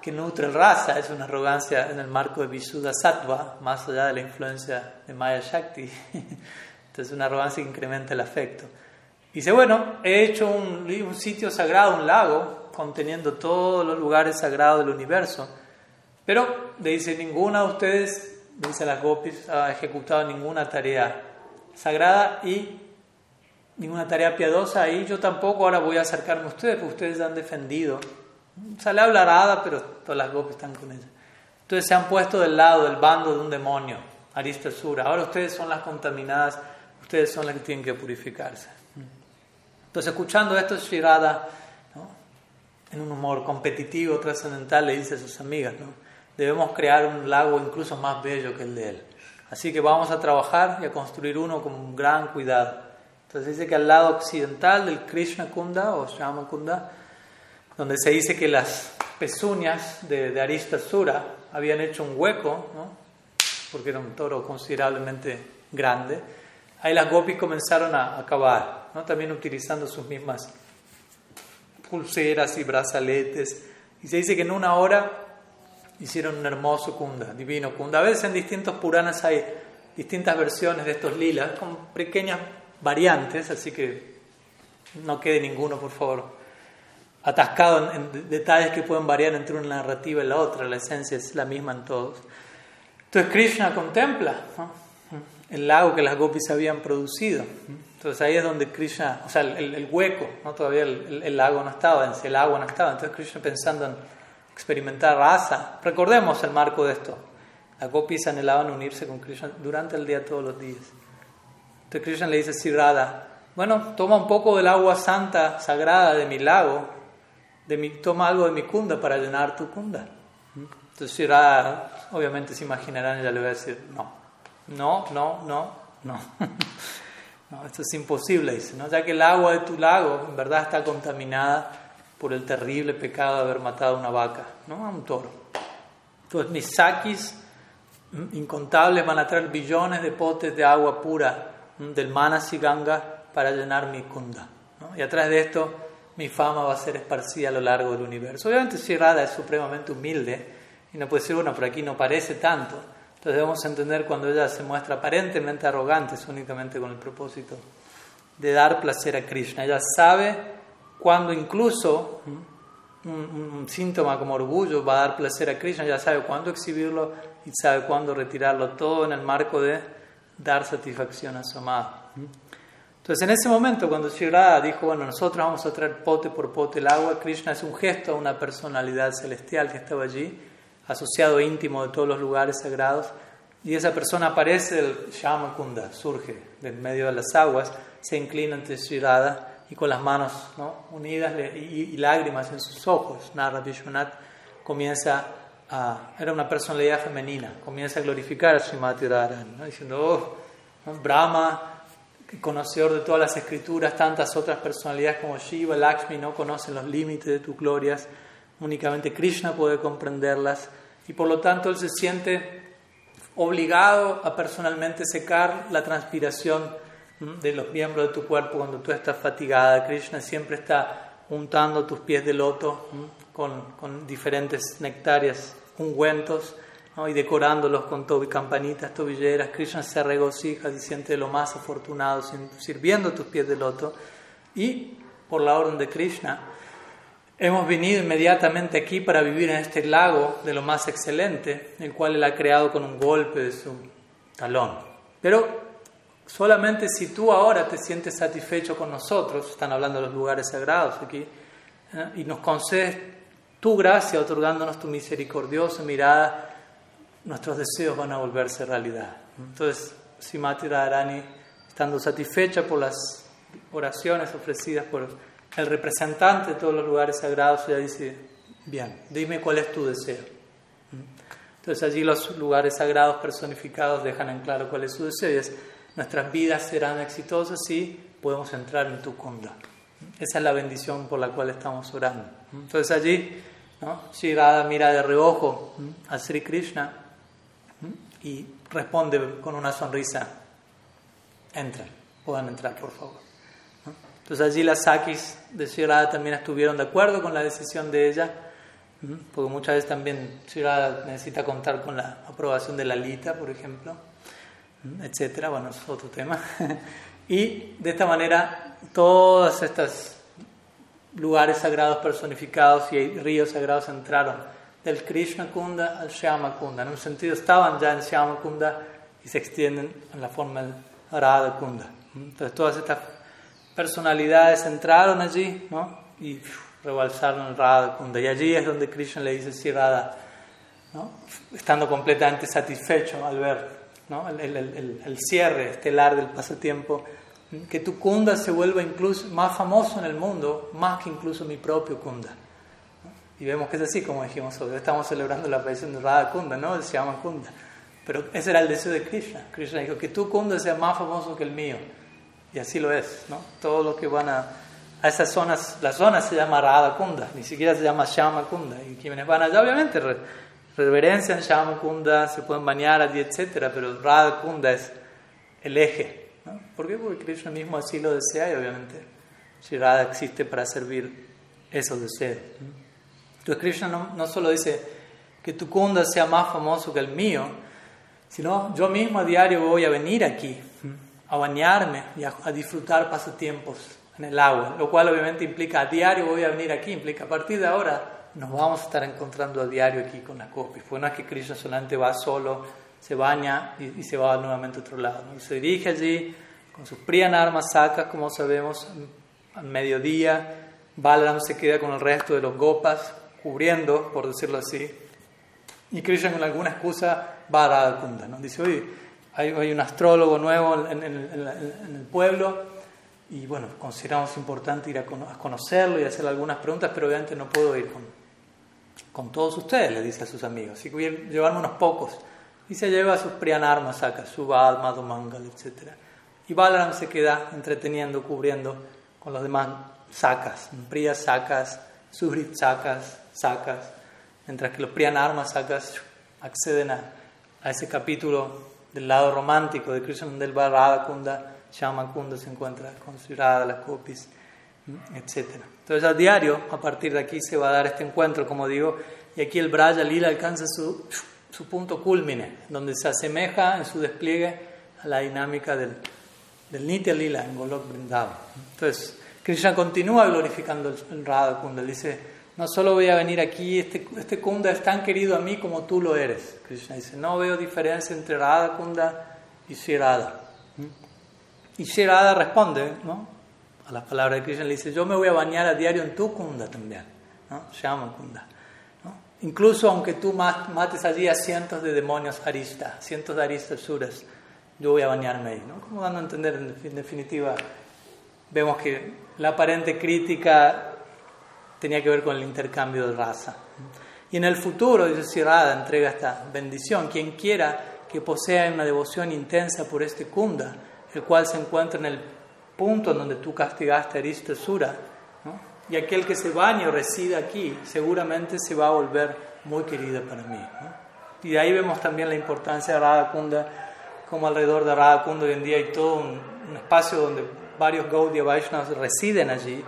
que nutre el rasa, es una arrogancia en el marco de Visuddha Sattva, más allá de la influencia de Maya Shakti. Entonces, una arrogancia que incrementa el afecto. Dice, bueno, he hecho un, sitio sagrado, un lago, conteniendo todos los lugares sagrados del universo, pero le dice, ninguna de ustedes, dice las gopis, ha ejecutado ninguna tarea sagrada y ninguna tarea piadosa y yo tampoco ahora voy a acercarme a ustedes, porque ustedes han defendido Sale hablarada, pero todas las gopis están con ella. Entonces se han puesto del lado del bando de un demonio, Aristasura. Ahora ustedes son las contaminadas, ustedes son las que tienen que purificarse. Entonces, escuchando esto, Shirada, en un humor competitivo, trascendental, le dice a sus amigas: debemos crear un lago incluso más bello que el de él. Así que vamos a trabajar y a construir uno con gran cuidado. Entonces dice que al lado occidental del Krishna Kunda o Shama Kunda donde se dice que las pezuñas de, de Aristasura habían hecho un hueco, porque era un toro considerablemente grande. Ahí las gopis comenzaron a, acabar, ¿no? también utilizando sus mismas pulseras y brazaletes. Y se dice que en una hora hicieron un hermoso kunda, divino kunda. A veces en distintos Puranas hay distintas versiones de estos lilas con pequeñas variantes, así que no quede ninguno, por favor, atascado en, detalles que pueden variar entre una narrativa y la otra, la esencia es la misma en todos. Entonces Krishna contempla el lago que las gopis habían producido. Entonces ahí es donde Krishna, o sea, el, hueco, ¿no? todavía el, lago no estaba, el agua no estaba. Entonces Krishna pensando en experimentar raza. Recordemos el marco de esto. Las gopis anhelaban unirse con Krishna durante el día todos los días. Entonces Krishna le dice a Sirada, bueno, toma un poco del agua santa, sagrada de mi lago de mi, toma algo de mi kunda para llenar tu kunda. Entonces obviamente se imaginarán, ella le va a decir, no, no, no, no, no. no esto es imposible, dice, ¿no? ya que el agua de tu lago en verdad está contaminada por el terrible pecado de haber matado a una vaca, ¿no? a un toro. Entonces mis sakis incontables van a traer billones de potes de agua pura del Manasi Ganga para llenar mi kunda. Y atrás de esto mi fama va a ser esparcida a lo largo del universo. Obviamente si Radha es supremamente humilde y no puede decir, bueno, por aquí no parece tanto. Entonces debemos entender cuando ella se muestra aparentemente arrogante, es únicamente con el propósito de dar placer a Krishna. Ella sabe cuando incluso un, síntoma como orgullo va a dar placer a Krishna, ella sabe cuándo exhibirlo y sabe cuándo retirarlo, todo en el marco de dar satisfacción a su amado. Entonces, en ese momento, cuando Sri dijo, bueno, nosotros vamos a traer pote por pote el agua, Krishna es un gesto a una personalidad celestial que estaba allí, asociado íntimo de todos los lugares sagrados, y esa persona aparece, el Shamakunda, surge del medio de las aguas, se inclina ante Sri y con las manos ¿no? unidas y, lágrimas en sus ojos, Nara Vishwanath comienza a, era una personalidad femenina, comienza a glorificar a Srimati Radharani, ¿no? diciendo, oh, Brahma, conocedor de todas las escrituras, tantas otras personalidades como Shiva, Lakshmi no conocen los límites de tus glorias, únicamente Krishna puede comprenderlas y por lo tanto él se siente obligado a personalmente secar la transpiración de los miembros de tu cuerpo cuando tú estás fatigada. Krishna siempre está untando tus pies de loto con, con, diferentes nectarias, ungüentos y decorándolos con campanitas, tobilleras. Krishna se regocija y siente lo más afortunado sirviendo tus pies de loto. Y por la orden de Krishna, Hemos venido inmediatamente aquí para vivir en este lago de lo más excelente, el cual Él ha creado con un golpe de su talón. Pero solamente si tú ahora te sientes satisfecho con nosotros, están hablando de los lugares sagrados aquí, ¿eh? y nos concedes tu gracia, otorgándonos tu misericordiosa mirada, nuestros deseos van a volverse realidad. Entonces, Simati Radharani, estando satisfecha por las oraciones ofrecidas por el representante de todos los lugares sagrados ya dice, bien, dime cuál es tu deseo. Entonces allí los lugares sagrados personificados dejan en claro cuál es su deseo y es, nuestras vidas serán exitosas si podemos entrar en tu kunda. Esa es la bendición por la cual estamos orando. Entonces allí, ¿no? mira de reojo a Sri Krishna y responde con una sonrisa, entran, puedan entrar por favor. Entonces allí las Sakis de Shirada también estuvieron de acuerdo con la decisión de ella, porque muchas veces también Shirada necesita contar con la aprobación de la Lita, por ejemplo, etcétera. Bueno, es otro tema. Y de esta manera, todos estos lugares sagrados personificados y ríos sagrados entraron del Krishna Kunda al Shyama Kunda. En un sentido, estaban ya en Shyama Kunda y se extienden en la forma del Radha Kunda. Entonces, todas estas personalidades entraron allí ¿no? y rebalsaron el Radha Kunda. Y allí es donde Krishna le dice, sí, Radha, estando completamente satisfecho al ver el, el, el, cierre estelar del pasatiempo, que tu Kunda se vuelva incluso más famoso en el mundo, más que incluso mi propio Kunda. Y vemos que es así, como dijimos hoy. Estamos celebrando la aparición de Radha Kunda, ¿no? Se llama Kunda. Pero ese era el deseo de Krishna. Krishna dijo que tu Kunda sea más famoso que el mío. Y así lo es, ¿no? Todos los que van a, a esas zonas, la zona se llama Radha Kunda, ni siquiera se llama Shama Kunda. Y quienes van allá, obviamente, reverencian Shama Kunda, se pueden bañar allí, etc. Pero Radha Kunda es el eje. ¿no? ¿Por qué? Porque Krishna mismo así lo desea y obviamente si Radha existe para servir esos deseos. Entonces Krishna no, no solo dice que tu Kunda sea más famoso que el mío, sino yo mismo a diario voy a venir aquí a bañarme y a, disfrutar pasatiempos en el agua, lo cual obviamente implica a diario voy a venir aquí, implica a partir de ahora nos vamos a estar encontrando a diario aquí con la copia. Pues no es que Krishna solamente va solo, se baña y, se va nuevamente a otro lado. Y se dirige allí con sus armas sacas, como sabemos, al mediodía. Balaram se queda con el resto de los gopas, cubriendo, por decirlo así. Y Krishna con alguna excusa va a Radha ¿no? Dice, oye, hay, un astrólogo nuevo en, el pueblo y bueno, consideramos importante ir a, conocerlo y hacer algunas preguntas, pero obviamente no puedo ir con, todos ustedes, le dice a sus amigos, así que voy a llevarme unos pocos. Y se lleva sus Priyanarma, saca su Balma, Domangal, etc. Y Balaram se queda entreteniendo, cubriendo con los demás sacas, Priya sacas, Suhrit sacas, sacas, mientras que los Priyanarma sacas acceden a ese capítulo del lado romántico de Krishna del Radha Kunda, Shama Kunda se encuentra considerada las copies, etc. Entonces a diario, a partir de aquí se va a dar este encuentro, como digo, y aquí el Braya Lila alcanza su, su punto culmine, donde se asemeja en su despliegue a la dinámica del, del Nitya Lila en Golok Vrindavan. Entonces, Krishna continúa glorificando el Radha Kunda, dice, no solo voy a venir aquí, este, este Kunda es tan querido a mí como tú lo eres. Krishna dice, no veo diferencia entre Radha Kunda y Shirada. Y Shirada responde ¿no? a las palabras de Krishna, le dice, yo me voy a bañar a diario en tu Kunda también, ¿no? Shama Kunda. Incluso aunque tú mates allí a cientos de demonios aristas, cientos de aristas suras, yo voy a bañarme ahí. ¿no? Como dando a entender, en definitiva, vemos que la aparente crítica tenía que ver con el intercambio de raza. Y en el futuro, dice Sirada, entrega esta bendición. Quien quiera que posea una devoción intensa por este kunda, el cual se encuentra en el punto en donde tú castigaste a Sura, y aquel que se bañe o reside aquí, seguramente se va a volver muy querida para mí. Y de ahí vemos también la importancia de Radha Kunda, como alrededor de Radha Kunda hoy en día hay todo un, espacio donde varios Gaudiya Vaishnavas residen allí,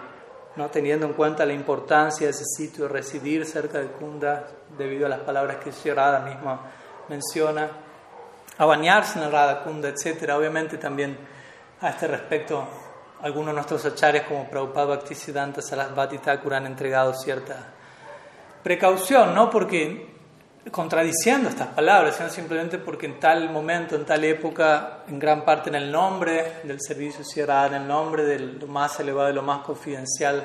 ¿no? teniendo en cuenta la importancia de ese sitio, residir cerca de Kunda, debido a las palabras que Sri Radha misma menciona, a bañarse en el Radha Kunda, etc. Obviamente también a este respecto algunos de nuestros acharyas como Prabhupada Bhaktisiddhanta Sarasvati Thakur han entregado cierta precaución, no porque contradiciendo estas palabras, sino simplemente porque en tal momento, en tal época, en gran parte en el nombre del servicio ciudadano, en el nombre de lo más elevado y lo más confidencial,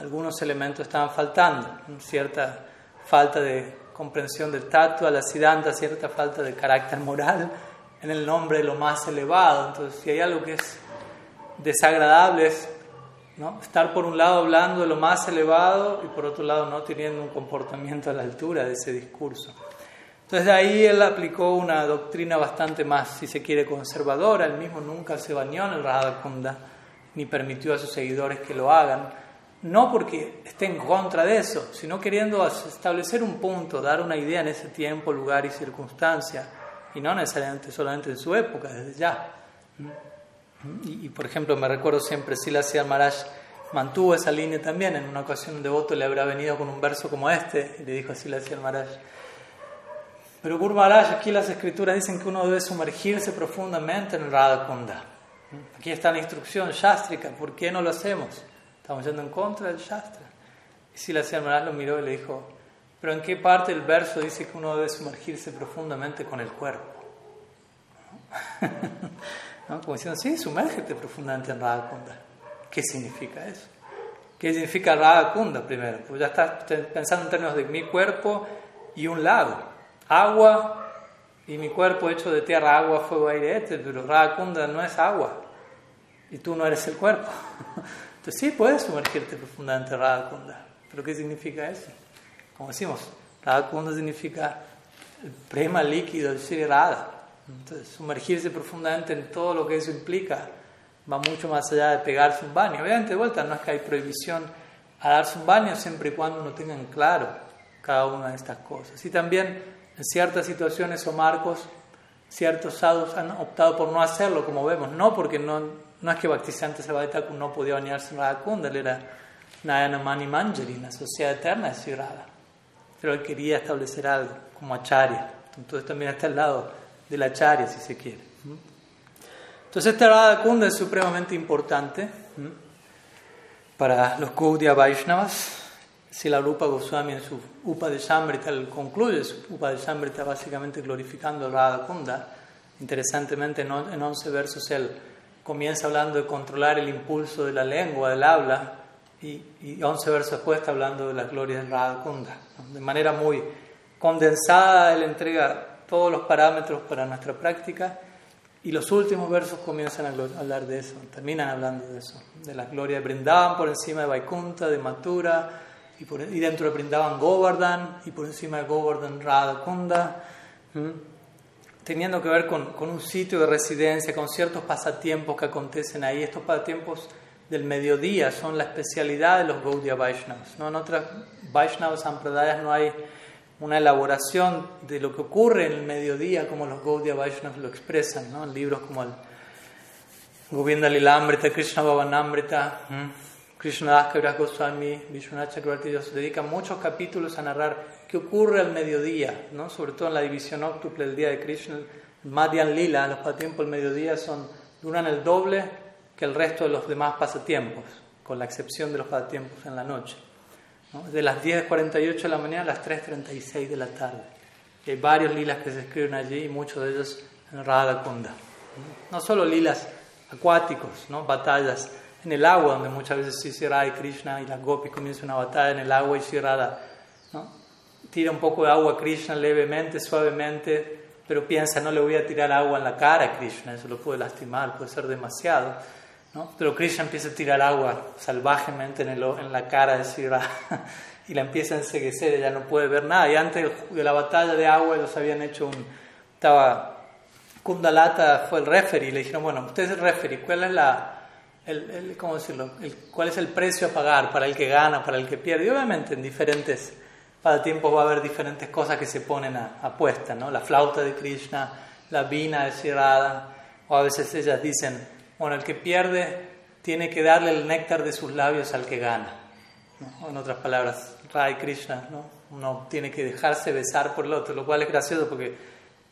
algunos elementos estaban faltando, cierta falta de comprensión del tacto, a la siddhanta, cierta falta de carácter moral en el nombre de lo más elevado. Entonces, si hay algo que es desagradable es ¿no? estar por un lado hablando de lo más elevado y por otro lado no teniendo un comportamiento a la altura de ese discurso. Entonces de ahí él aplicó una doctrina bastante más, si se quiere, conservadora. Él mismo nunca se bañó en el Radha ni permitió a sus seguidores que lo hagan. No porque esté en contra de eso, sino queriendo establecer un punto, dar una idea en ese tiempo, lugar y circunstancia, y no necesariamente solamente en su época, desde ya. Y, por ejemplo, me recuerdo siempre, Silas Maharaj mantuvo esa línea también. En una ocasión un devoto le habrá venido con un verso como este y le dijo a Silas Maharaj, pero Guru Maharaj, aquí las escrituras dicen que uno debe sumergirse profundamente en Radha Kunda. Aquí está la instrucción shastrika, ¿por qué no lo hacemos? Estamos yendo en contra del shastra. Y Silas Maharaj lo miró y le dijo, pero ¿en qué parte del verso dice que uno debe sumergirse profundamente con el cuerpo? Como diciendo, sí, sumérgete profundamente en Radha Kunda. ¿Qué significa eso? ¿Qué significa Radha Kunda primero? Pues ya estás pensando en términos de mi cuerpo y un lago. Agua y mi cuerpo hecho de tierra, agua, fuego, aire, éter, pero Radha Kunda no es agua. Y tú no eres el cuerpo. Entonces sí, puedes sumergirte profundamente en Radha Kunda. ¿Pero qué significa eso? Como decimos, Radha Kunda significa el prema líquido del Sri Radha. Entonces, sumergirse profundamente en todo lo que eso implica va mucho más allá de pegarse un baño. Obviamente, de vuelta, no es que hay prohibición a darse un baño siempre y cuando uno tenga en claro cada una de estas cosas. Y también, en ciertas situaciones o marcos, ciertos sadhus han optado por no hacerlo, como vemos, no porque no, no es que Bhaktisiddhanta Sarvadita no podía bañarse en Radha él era Nayana Mani Manjari, la sociedad eterna de Sri Pero él quería establecer algo, como acharya. Entonces también está al lado de la charya, si se quiere. Entonces, esta Radha Kunda es supremamente importante para los Gaudiya Vaishnavas. Si la Rupa Goswami en su Upadeshamrita concluye su Upadeshamrita básicamente glorificando Radha Kunda. Interesantemente, en 11 versos él comienza hablando de controlar el impulso de la lengua, del habla, y, 11 versos después está hablando de la gloria de Radha Kunda. De manera muy condensada, él entrega todos los parámetros para nuestra práctica. Y los últimos versos comienzan a hablar de eso, terminan hablando de eso, de la gloria de Brindavan por encima de Vaikunta, de Mathura, y, por, y dentro de Brindavan Govardhan, y por encima de Govardhan Radha Kunda, teniendo que ver con, con, un sitio de residencia, con ciertos pasatiempos que acontecen ahí. Estos pasatiempos del mediodía son la especialidad de los Gaudiya Vaishnavas. ¿no? En otras Vaishnavas Sampradayas no hay una elaboración de lo que ocurre en el mediodía, como los Gaudiya Vaishnavas lo expresan, ¿no? en libros como el Govinda Lilamrita, Krishna Bhavanamrita, Krishna Das Kaviraj Goswami, Vishwanath Chakravarti, se dedican muchos capítulos a narrar qué ocurre al mediodía, ¿no? sobre todo en la división octuple del día de Krishna, Madhyan Lila, los pasatiempos del mediodía son, duran el doble que el resto de los demás pasatiempos, con la excepción de los pasatiempos en la noche de las 10.48 de la mañana a las 3.36 de la tarde. Y hay varios lilas que se escriben allí y muchos de ellos en Radha Kunda. No solo lilas acuáticos, ¿no? batallas en el agua, donde muchas veces Sri y Krishna y las gopis comienzan una batalla en el agua y Sri ¿no? tira un poco de agua a Krishna levemente, suavemente, pero piensa, no le voy a tirar agua en la cara a Krishna, eso lo puede lastimar, puede ser demasiado. ¿No? Pero Krishna empieza a tirar agua salvajemente en, el, en la cara de Sri y la empieza a enseguecer, ella no puede ver nada. Y antes de la batalla de agua ellos habían hecho un... Estaba... Kundalata fue el referee y le dijeron, bueno, usted es el referee, ¿cuál es la... El, ¿cómo decirlo? El, ¿Cuál es el precio a pagar para el que gana, para el que pierde? Y obviamente en diferentes para tiempos va a haber diferentes cosas que se ponen a, apuesta, ¿no? La flauta de Krishna, la vina de Sirada, o a veces ellas dicen, bueno, el que pierde tiene que darle el néctar de sus labios al que gana. En otras palabras, Rai Krishna, ¿no? uno tiene que dejarse besar por el otro, lo cual es gracioso porque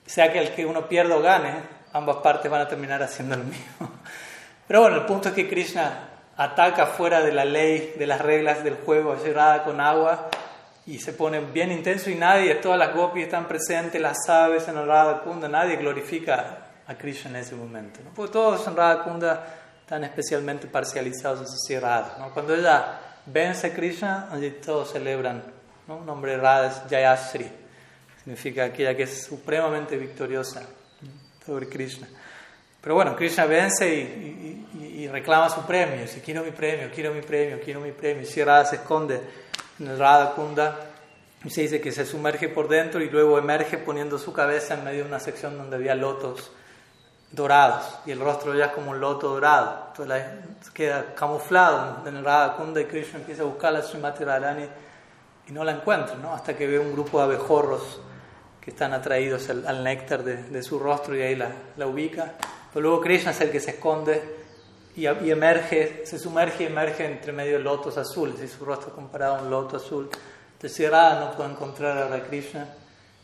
sea que el que uno pierda o gane, ambas partes van a terminar haciendo lo mismo. Pero bueno, el punto es que Krishna ataca fuera de la ley, de las reglas del juego, cerrada con agua, y se pone bien intenso y nadie, todas las gopis están presentes, las aves en Radha Kunda, nadie glorifica a Krishna en ese momento. ¿no? Porque todos en Radha Kunda están especialmente parcializados hacia Radha. ¿no? Cuando ella vence a Krishna, allí todos celebran. ¿no? Un nombre Radha es Jayasri, significa aquella que es supremamente victoriosa sobre Krishna. Pero bueno, Krishna vence y, y, reclama su premio. Quiero mi premio, quiero mi premio, quiero mi premio. Y si Radha se esconde en el Radha Kunda, y se dice que se sumerge por dentro y luego emerge poniendo su cabeza en medio de una sección donde había lotos dorados y el rostro ya es como un loto dorado. Entonces queda camuflado en el Radha Kunda y Krishna empieza a buscar a Srimati Radharani y no la encuentra, ¿no? hasta que ve un grupo de abejorros que están atraídos al, néctar de, su rostro y ahí la, la, ubica. Pero luego Krishna es el que se esconde y, y, emerge, se sumerge y emerge entre medio de lotos azules y su rostro comparado a un loto azul. Entonces Radha no puede encontrar a Krishna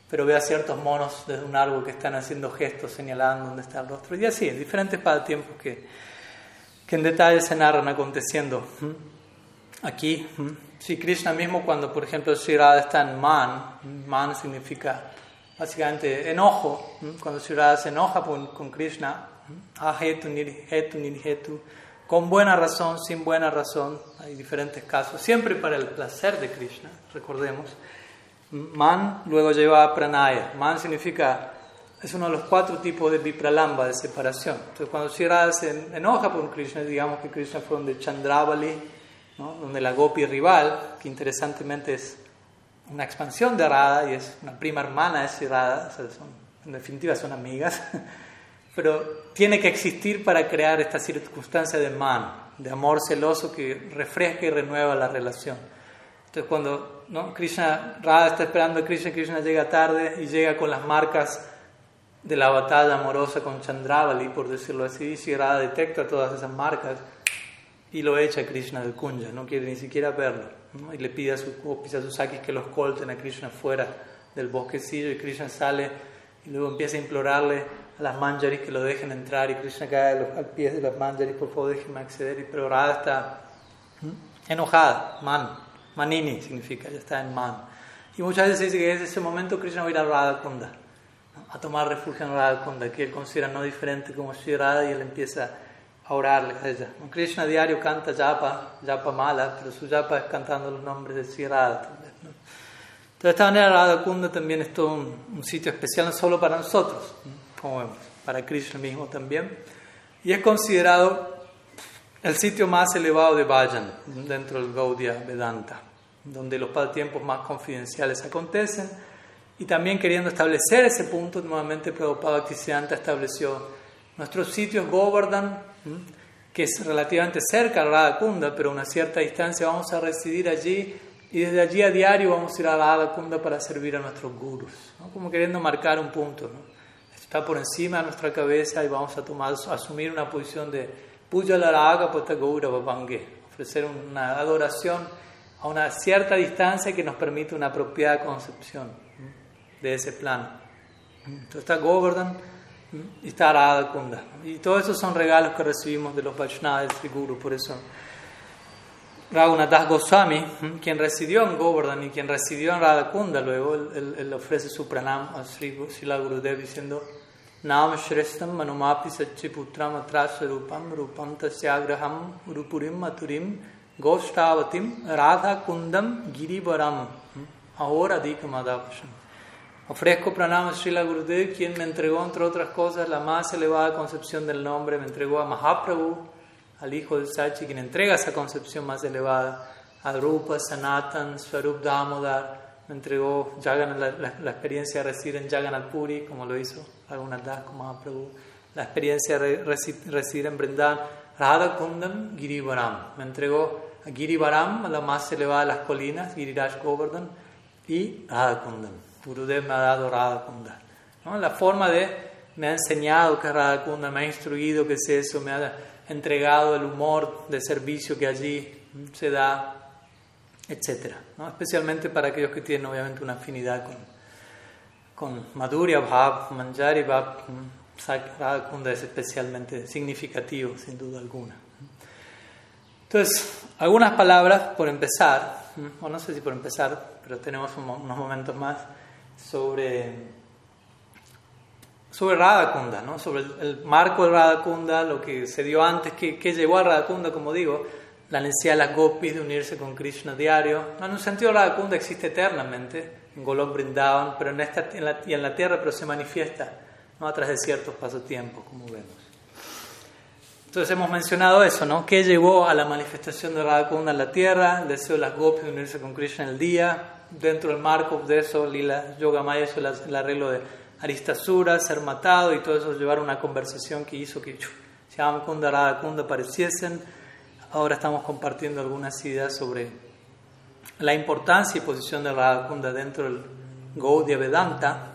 pero ve a ciertos monos desde un árbol que están haciendo gestos señalando dónde está el rostro. Y así, diferentes pasatiempos que, que en detalle se narran aconteciendo. Aquí, si Krishna mismo cuando, por ejemplo, Sri Radha está en man, man significa básicamente enojo, cuando Sri Radha se enoja con, Krishna, nirhetu, con buena razón, sin buena razón, hay diferentes casos, siempre para el placer de Krishna, recordemos. Man luego lleva a pranaya. Man significa, es uno de los cuatro tipos de vipralamba, de separación. Entonces cuando Sri se enoja por Krishna, digamos que Krishna fue donde Chandravali, ¿no? donde la Gopi rival, que interesantemente es una expansión de Radha y es una prima hermana de Sri Radha, en definitiva son amigas, pero tiene que existir para crear esta circunstancia de man, de amor celoso que refresca y renueva la relación. Entonces cuando. Krishna, Radha está esperando a Krishna, Krishna llega tarde y llega con las marcas de la batalla amorosa con Chandravali, por decirlo así, y Radha detecta todas esas marcas y lo echa a Krishna del Kunja, no quiere ni siquiera verlo, y le pide a gopis, a sus sakis que los colten a Krishna fuera del bosquecillo y Krishna sale y luego empieza a implorarle a las manjaris que lo dejen entrar y Krishna cae al pie de las manjaris, por favor déjenme acceder, pero Radha está enojada, man, Manini significa, ya está en man. Y muchas veces dice que en ese momento Krishna va a ir a Radha Kunda, a tomar refugio en Radha Kunda, que él considera no diferente como Sri y él empieza a orarle a ella. Krishna diario canta japa, japa mala, pero su japa es cantando los nombres de Sri. Entonces, de esta manera Radha Kunda también es todo un, sitio especial, no solo para nosotros, como vemos, para Krishna mismo también. Y es considerado el sitio más elevado de Vajan dentro del Gaudiya Vedanta donde los tiempos más confidenciales acontecen. Y también queriendo establecer ese punto, nuevamente Prabhupada Bhaktisiddhanta estableció nuestros sitios Govardhan, que es relativamente cerca a Radha Kunda, pero a una cierta distancia vamos a residir allí y desde allí a diario vamos a ir a Radha Kunda para servir a nuestros gurus, como queriendo marcar un punto. Está por encima de nuestra cabeza y vamos a tomar, asumir una posición de Puja Laraga Pata Gaura ofrecer una adoración a una cierta distancia que nos permite una apropiada concepción de ese plano. Entonces está Govardhan y está Radha Kunda. Y todos esos son regalos que recibimos de los Vaishnavas de Guru. Por eso Raghunath Goswami, quien residió en Govardhan y quien residió en Radha Kunda, luego él, ofrece su pranam a Sri Gurudev diciendo Nam Shrestam Manumapi Satchiputram Atrasarupam Rupam Tasyagraham Urupurim Maturim Goshtavatim Radha Kundam Girivaram. ahora Dikamadavasham. Ofrezco pranam a Srila Gurudev, quien me entregó, entre otras cosas, la más elevada concepción del nombre, me entregó a Mahaprabhu, al hijo de Sachi, quien entrega esa concepción más elevada, a Rupa, Sanatan, Swarup Damodar, me entregó la, experiencia de residir en Jagannath Puri, como lo hizo Raghunath Das como Mahaprabhu, la experiencia de residir en Brindavan, Radha Kundam Girivaram, me entregó Girivaram, a la más elevada de las colinas, Giriraj Govardhan, y Radha Kundam. Gurudev me ha dado Radha Kundam. ¿no? La forma de, me ha enseñado que es Radha Kundam, me ha instruido que es eso, me ha entregado el humor de servicio que allí se da, etc. ¿no? Especialmente para aquellos que tienen obviamente una afinidad con, con Madhurya Bhav, Manjari Bhav, Radha Kunda es especialmente significativo, sin duda alguna. Entonces, algunas palabras por empezar, o no sé si por empezar, pero tenemos unos momentos más sobre, sobre Radha Kunda, ¿no? sobre el, marco de Radha Kunda, lo que se dio antes, que, que llevó a Radha Kunda, como digo, la necesidad de las gopis de unirse con Krishna diario. en un sentido, Radha Kunda existe eternamente en Golok Brindavan, pero en esta, en la, y en la tierra, pero se manifiesta ¿no? a través de ciertos pasatiempos, como vemos. Entonces hemos mencionado eso, ¿no? ¿Qué llevó a la manifestación de Radha Kunda en la tierra? El deseo de las gopis de unirse con Krishna en el día. Dentro del marco de eso, Lila Yoga Maya hizo el arreglo de Aristasura, ser matado y todo eso llevar una conversación que hizo que Shyam Kunda, Radha Kunda apareciesen. Ahora estamos compartiendo algunas ideas sobre la importancia y posición de Radha Kunda dentro del Gaudiya Vedanta.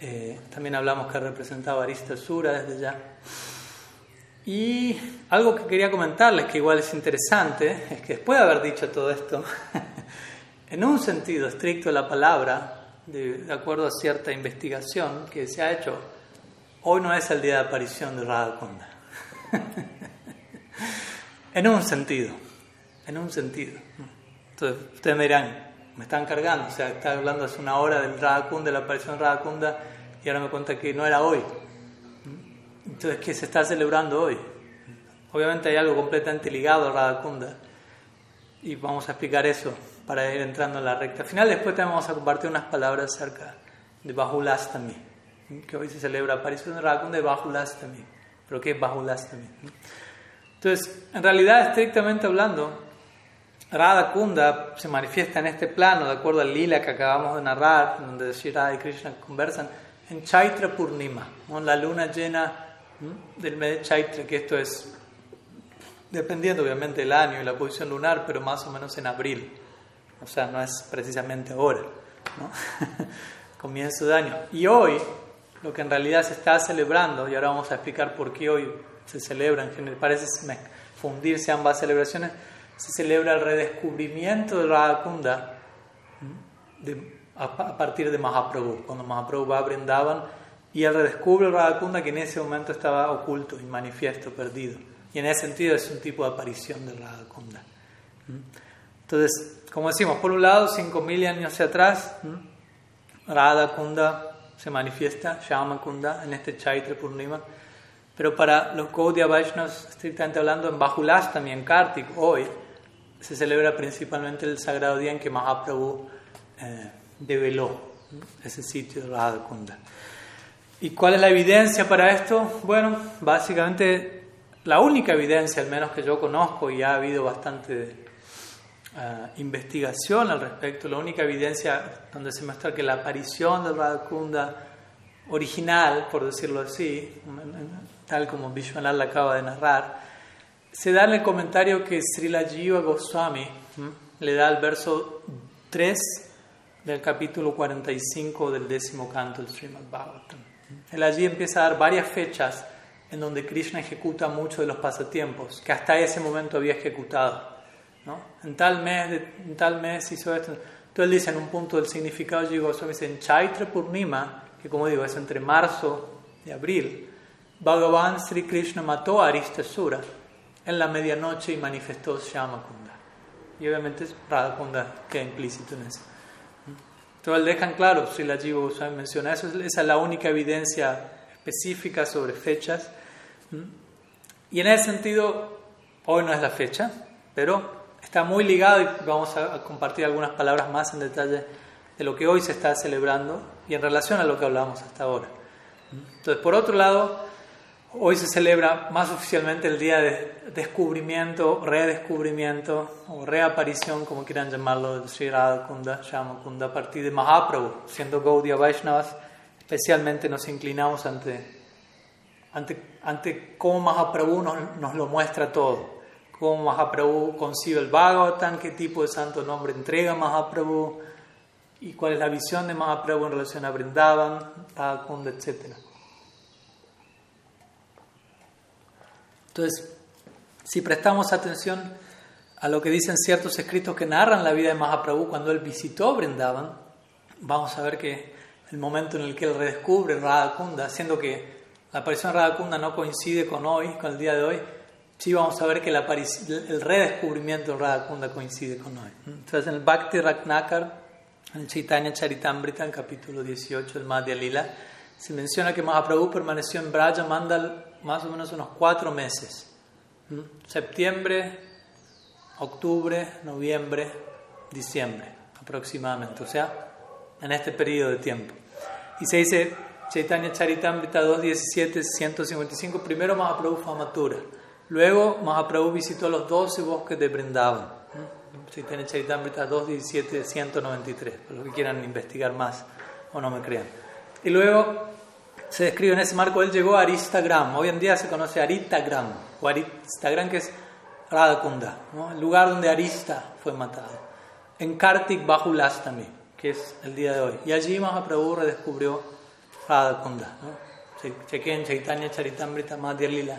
Eh, también hablamos que representaba Aristasura desde ya. Y algo que quería comentarles, que igual es interesante, es que después de haber dicho todo esto, en un sentido estricto de la palabra, de, acuerdo a cierta investigación que se ha hecho, hoy no es el día de aparición de Radha Kunda. en un sentido, en un sentido. Entonces, ustedes me dirán, me están cargando, o sea, está hablando hace una hora del Radha Kunda, de la aparición de Radha Kunda, y ahora me cuenta que no era hoy. Entonces, ¿qué se está celebrando hoy? Obviamente hay algo completamente ligado a Radha Kunda y vamos a explicar eso para ir entrando en la recta final. Después también vamos a compartir unas palabras acerca de Bahulastami, que hoy se celebra aparición de Radha Kunda y Bahulastami. ¿Pero qué es Bahulastami? Entonces, en realidad, estrictamente hablando, Radha Kunda se manifiesta en este plano, de acuerdo al lila que acabamos de narrar, donde Shira y Krishna conversan, en Chaitra Purnima, la luna llena del mes de Chaitra, que esto es dependiendo obviamente del año y la posición lunar, pero más o menos en abril. O sea, no es precisamente ahora, ¿no? comienzo de año. Y hoy, lo que en realidad se está celebrando, y ahora vamos a explicar por qué hoy se celebra, en general, parece fundirse ambas celebraciones, se celebra el redescubrimiento de Radha Kunda a, partir de Mahaprabhu, cuando Mahaprabhu va a Brindavan y él redescubre Radha Kunda que en ese momento estaba oculto y manifiesto, perdido. Y en ese sentido es un tipo de aparición de Radha Kunda. Entonces, como decimos, por un lado, 5.000 años hacia atrás, Radha Kunda se manifiesta, Kunda, en este Chaitra Purnima. Pero para los Gaudiya Vaishnavas, estrictamente hablando, en Bahulastami, en Kartik, hoy, se celebra principalmente el sagrado día en que Mahaprabhu eh, develó ese sitio de Radha Kunda. ¿Y cuál es la evidencia para esto? Bueno, básicamente la única evidencia, al menos que yo conozco, y ha habido bastante eh, investigación al respecto, la única evidencia donde se muestra que la aparición de Radha Kunda original, por decirlo así, tal como Vishwanath la acaba de narrar, se da en el comentario que Srila Jiva Goswami le da al verso 3 del capítulo 45 del décimo canto del Srimad Bhagavatam. Él allí empieza a dar varias fechas en donde Krishna ejecuta muchos de los pasatiempos que hasta ese momento había ejecutado. ¿no? En, tal mes, en tal mes hizo esto. Entonces él dice en un punto del significado, eso dice en Chaitra Purnima, que como digo es entre marzo y abril, Bhagavan Sri Krishna mató a Aristasura en la medianoche y manifestó Shyamakunda. Y obviamente Radha Kunda queda implícito en eso. Entonces dejan claro, si la Jiva menciona eso, esa es la única evidencia específica sobre fechas. Y en ese sentido, hoy no es la fecha, pero está muy ligado y vamos a compartir algunas palabras más en detalle de lo que hoy se está celebrando y en relación a lo que hablamos hasta ahora. Entonces, por otro lado, hoy se celebra más oficialmente el día de descubrimiento, redescubrimiento o reaparición, como quieran llamarlo, de Sri Radhakunda, Kunda, a partir de Mahaprabhu, siendo Gaudiya Vaishnavas, especialmente nos inclinamos ante, ante, ante cómo Mahaprabhu nos, nos lo muestra todo, cómo Mahaprabhu concibe el Bhagavatam, qué tipo de santo nombre entrega Mahaprabhu, y cuál es la visión de Mahaprabhu en relación a Brindavan, Kunda, etc. Entonces, si prestamos atención a lo que dicen ciertos escritos que narran la vida de Mahaprabhu cuando él visitó Brindavan, vamos a ver que el momento en el que él redescubre Radha siendo que la aparición de Radha no coincide con hoy, con el día de hoy, sí vamos a ver que el redescubrimiento de Radha coincide con hoy. Entonces, en el Bhakti Ratnakar, en Chaitanya Charitamrita, en capítulo 18 del Madhya Lila, se menciona que Mahaprabhu permaneció en Braja Mandal más o menos unos cuatro meses. Septiembre, octubre, noviembre, diciembre aproximadamente, o sea, en este periodo de tiempo. Y se dice Chaitanya Charitamrita 2.17, 155, primero Mahaprabhu fue a Mathura, luego Mahaprabhu visitó los 12 bosques de Brindavan Chaitanya Charitamrita 2.17, 193, para los que quieran investigar más o no me crean. Y luego se describe en ese marco, él llegó a Aristagram, hoy en día se conoce Aritagram, o Aristagram que es Radhakunda, el lugar donde Arista fue matado, en Kartik Bahulastami, que es el día de hoy. Y allí Mahaprabhu redescubrió Radhakunda. ¿no? Chequen Chaitanya Charitamrita Madhya Lila,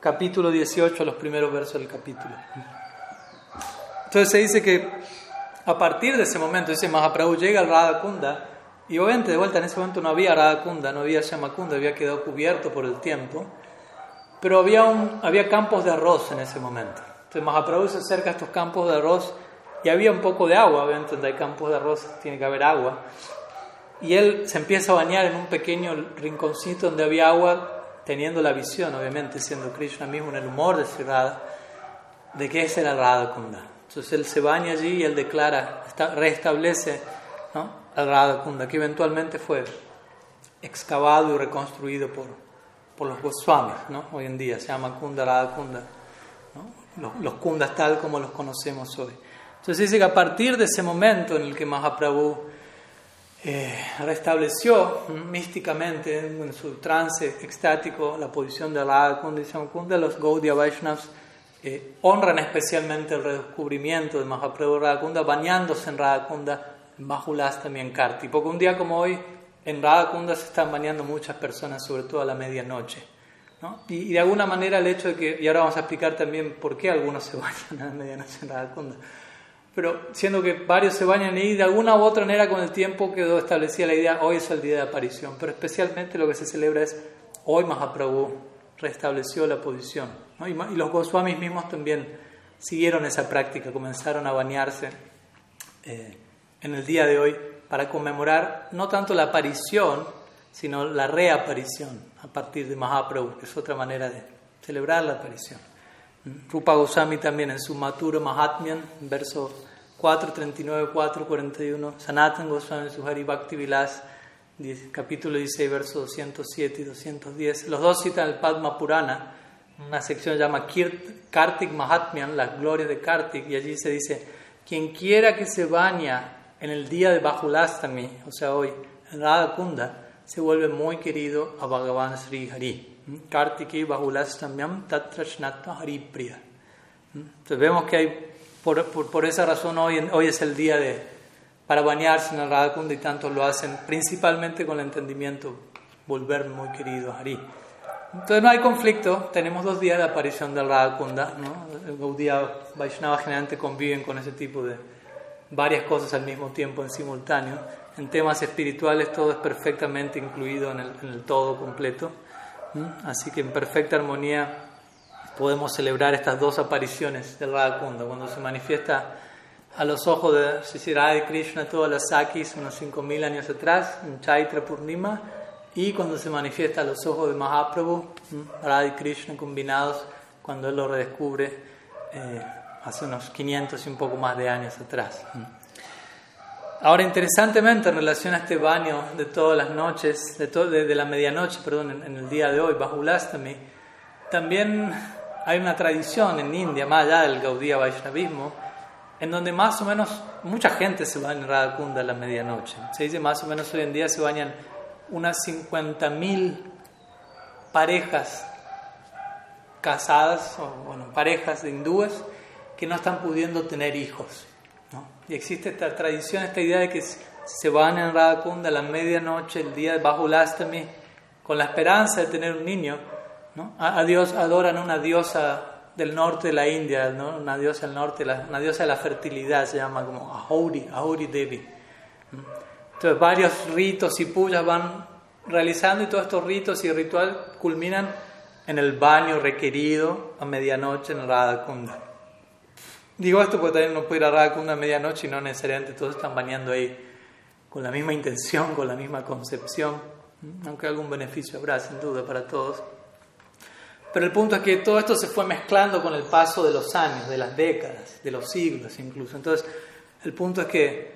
capítulo 18, los primeros versos del capítulo. Entonces se dice que a partir de ese momento, ese Mahaprabhu llega al Radha Kunda, y obviamente de vuelta en ese momento no había Radha Kunda, no había Kunda, había quedado cubierto por el tiempo, pero había, un, había campos de arroz en ese momento. Entonces Mahaprabhu se acerca a estos campos de arroz y había un poco de agua, obviamente donde hay campos de arroz tiene que haber agua. Y él se empieza a bañar en un pequeño rinconcito donde había agua, teniendo la visión, obviamente, siendo Krishna mismo en el humor de Radha, de que ese era Radha Kunda. Entonces él se baña allí y él declara, restablece ¿no? Al Radha Kunda, que eventualmente fue excavado y reconstruido por, por los Goswamis, ¿no? hoy en día se llama Kunda Radha Kunda, los, los kundas tal como los conocemos hoy. Entonces dice que a partir de ese momento en el que Mahaprabhu eh, restableció místicamente en su trance extático la posición de Radha Kunda y Kunda, los Gaudiya Vaishnavas honran especialmente el redescubrimiento de Mahaprabhu Radhakunda bañándose en Radhakunda, en Bahulastami, en Karti. Porque un día como hoy, en Radhakunda se están bañando muchas personas, sobre todo a la medianoche. ¿no? Y, de alguna manera el hecho de que, y ahora vamos a explicar también por qué algunos se bañan a la medianoche en Radhakunda, pero siendo que varios se bañan y de alguna u otra manera con el tiempo quedó establecida la idea, hoy es el día de aparición, pero especialmente lo que se celebra es hoy Mahaprabhu restableció la posición. Y, los Goswamis mismos también siguieron esa práctica, comenzaron a bañarse eh, en el día de hoy para conmemorar no tanto la aparición, sino la reaparición a partir de Mahaprabhu, que es otra manera de celebrar la aparición. Rupa Goswami también en su Matura Mahatmyan, verso 439, 441, Sanatan Goswami en su Hari Bhakti Vilas, capítulo 16, versos 207 y 210. Los dos citan el Padma Purana, una sección llama Kartik Mahatmyan, las glorias de Kartik, y allí se dice, quien quiera que se baña en el día de Bahulastami, o sea, hoy, en Radha Kunda, se vuelve muy querido a Bhagavan Sri Hari. Kartiki Bahulastamyam Tatrashnata Hari Priya. Entonces vemos que hay, por, por, esa razón hoy, hoy es el día de, para bañarse en el Radha Kunda y tanto lo hacen principalmente con el entendimiento, volver muy querido a Hari. Entonces no hay conflicto, tenemos dos días de aparición del Radha Kunda, ¿no? Gaudiya Vaishnava generalmente conviven con ese tipo de varias cosas al mismo tiempo, en simultáneo. En temas espirituales todo es perfectamente incluido en el, todo completo, así que en perfecta armonía podemos celebrar estas dos apariciones del Radha Kunda, cuando se manifiesta a los ojos de Sri Krishna todas las Sakis unos 5.000 años atrás, en Chaitra Purnima, y cuando se manifiesta a los ojos de Mahaprabhu, Radha y Krishna combinados, cuando él lo redescubre eh, hace unos 500 y un poco más de años atrás. Ahora, interesantemente, en relación a este baño de todas las noches, de, de, la medianoche, perdón, en, el día de hoy, Bahulastami, también hay una tradición en India, más allá del Gaudiya Vaishnavismo, en donde más o menos mucha gente se baña en Radhakunda a la medianoche. Se dice más o menos hoy en día se bañan unas 50.000 parejas casadas, o bueno, parejas de hindúes que no están pudiendo tener hijos. Y existe esta tradición, esta idea de que se van en Radhakunda a la medianoche, el día de Bahulastami, con la esperanza de tener un niño. ¿no? A, Dios adoran una diosa del norte de la India, ¿no? una diosa del norte, una diosa de la fertilidad, se llama como Ahuri, Ahuri Devi. Entonces varios ritos y puyas van realizando y todos estos ritos y rituales culminan en el baño requerido a medianoche en Radhakunda. Digo esto porque también no puede ir a Radhakunda a medianoche y no necesariamente todos están bañando ahí con la misma intención, con la misma concepción, aunque algún beneficio habrá sin duda para todos. Pero el punto es que todo esto se fue mezclando con el paso de los años, de las décadas, de los siglos incluso. Entonces, el punto es que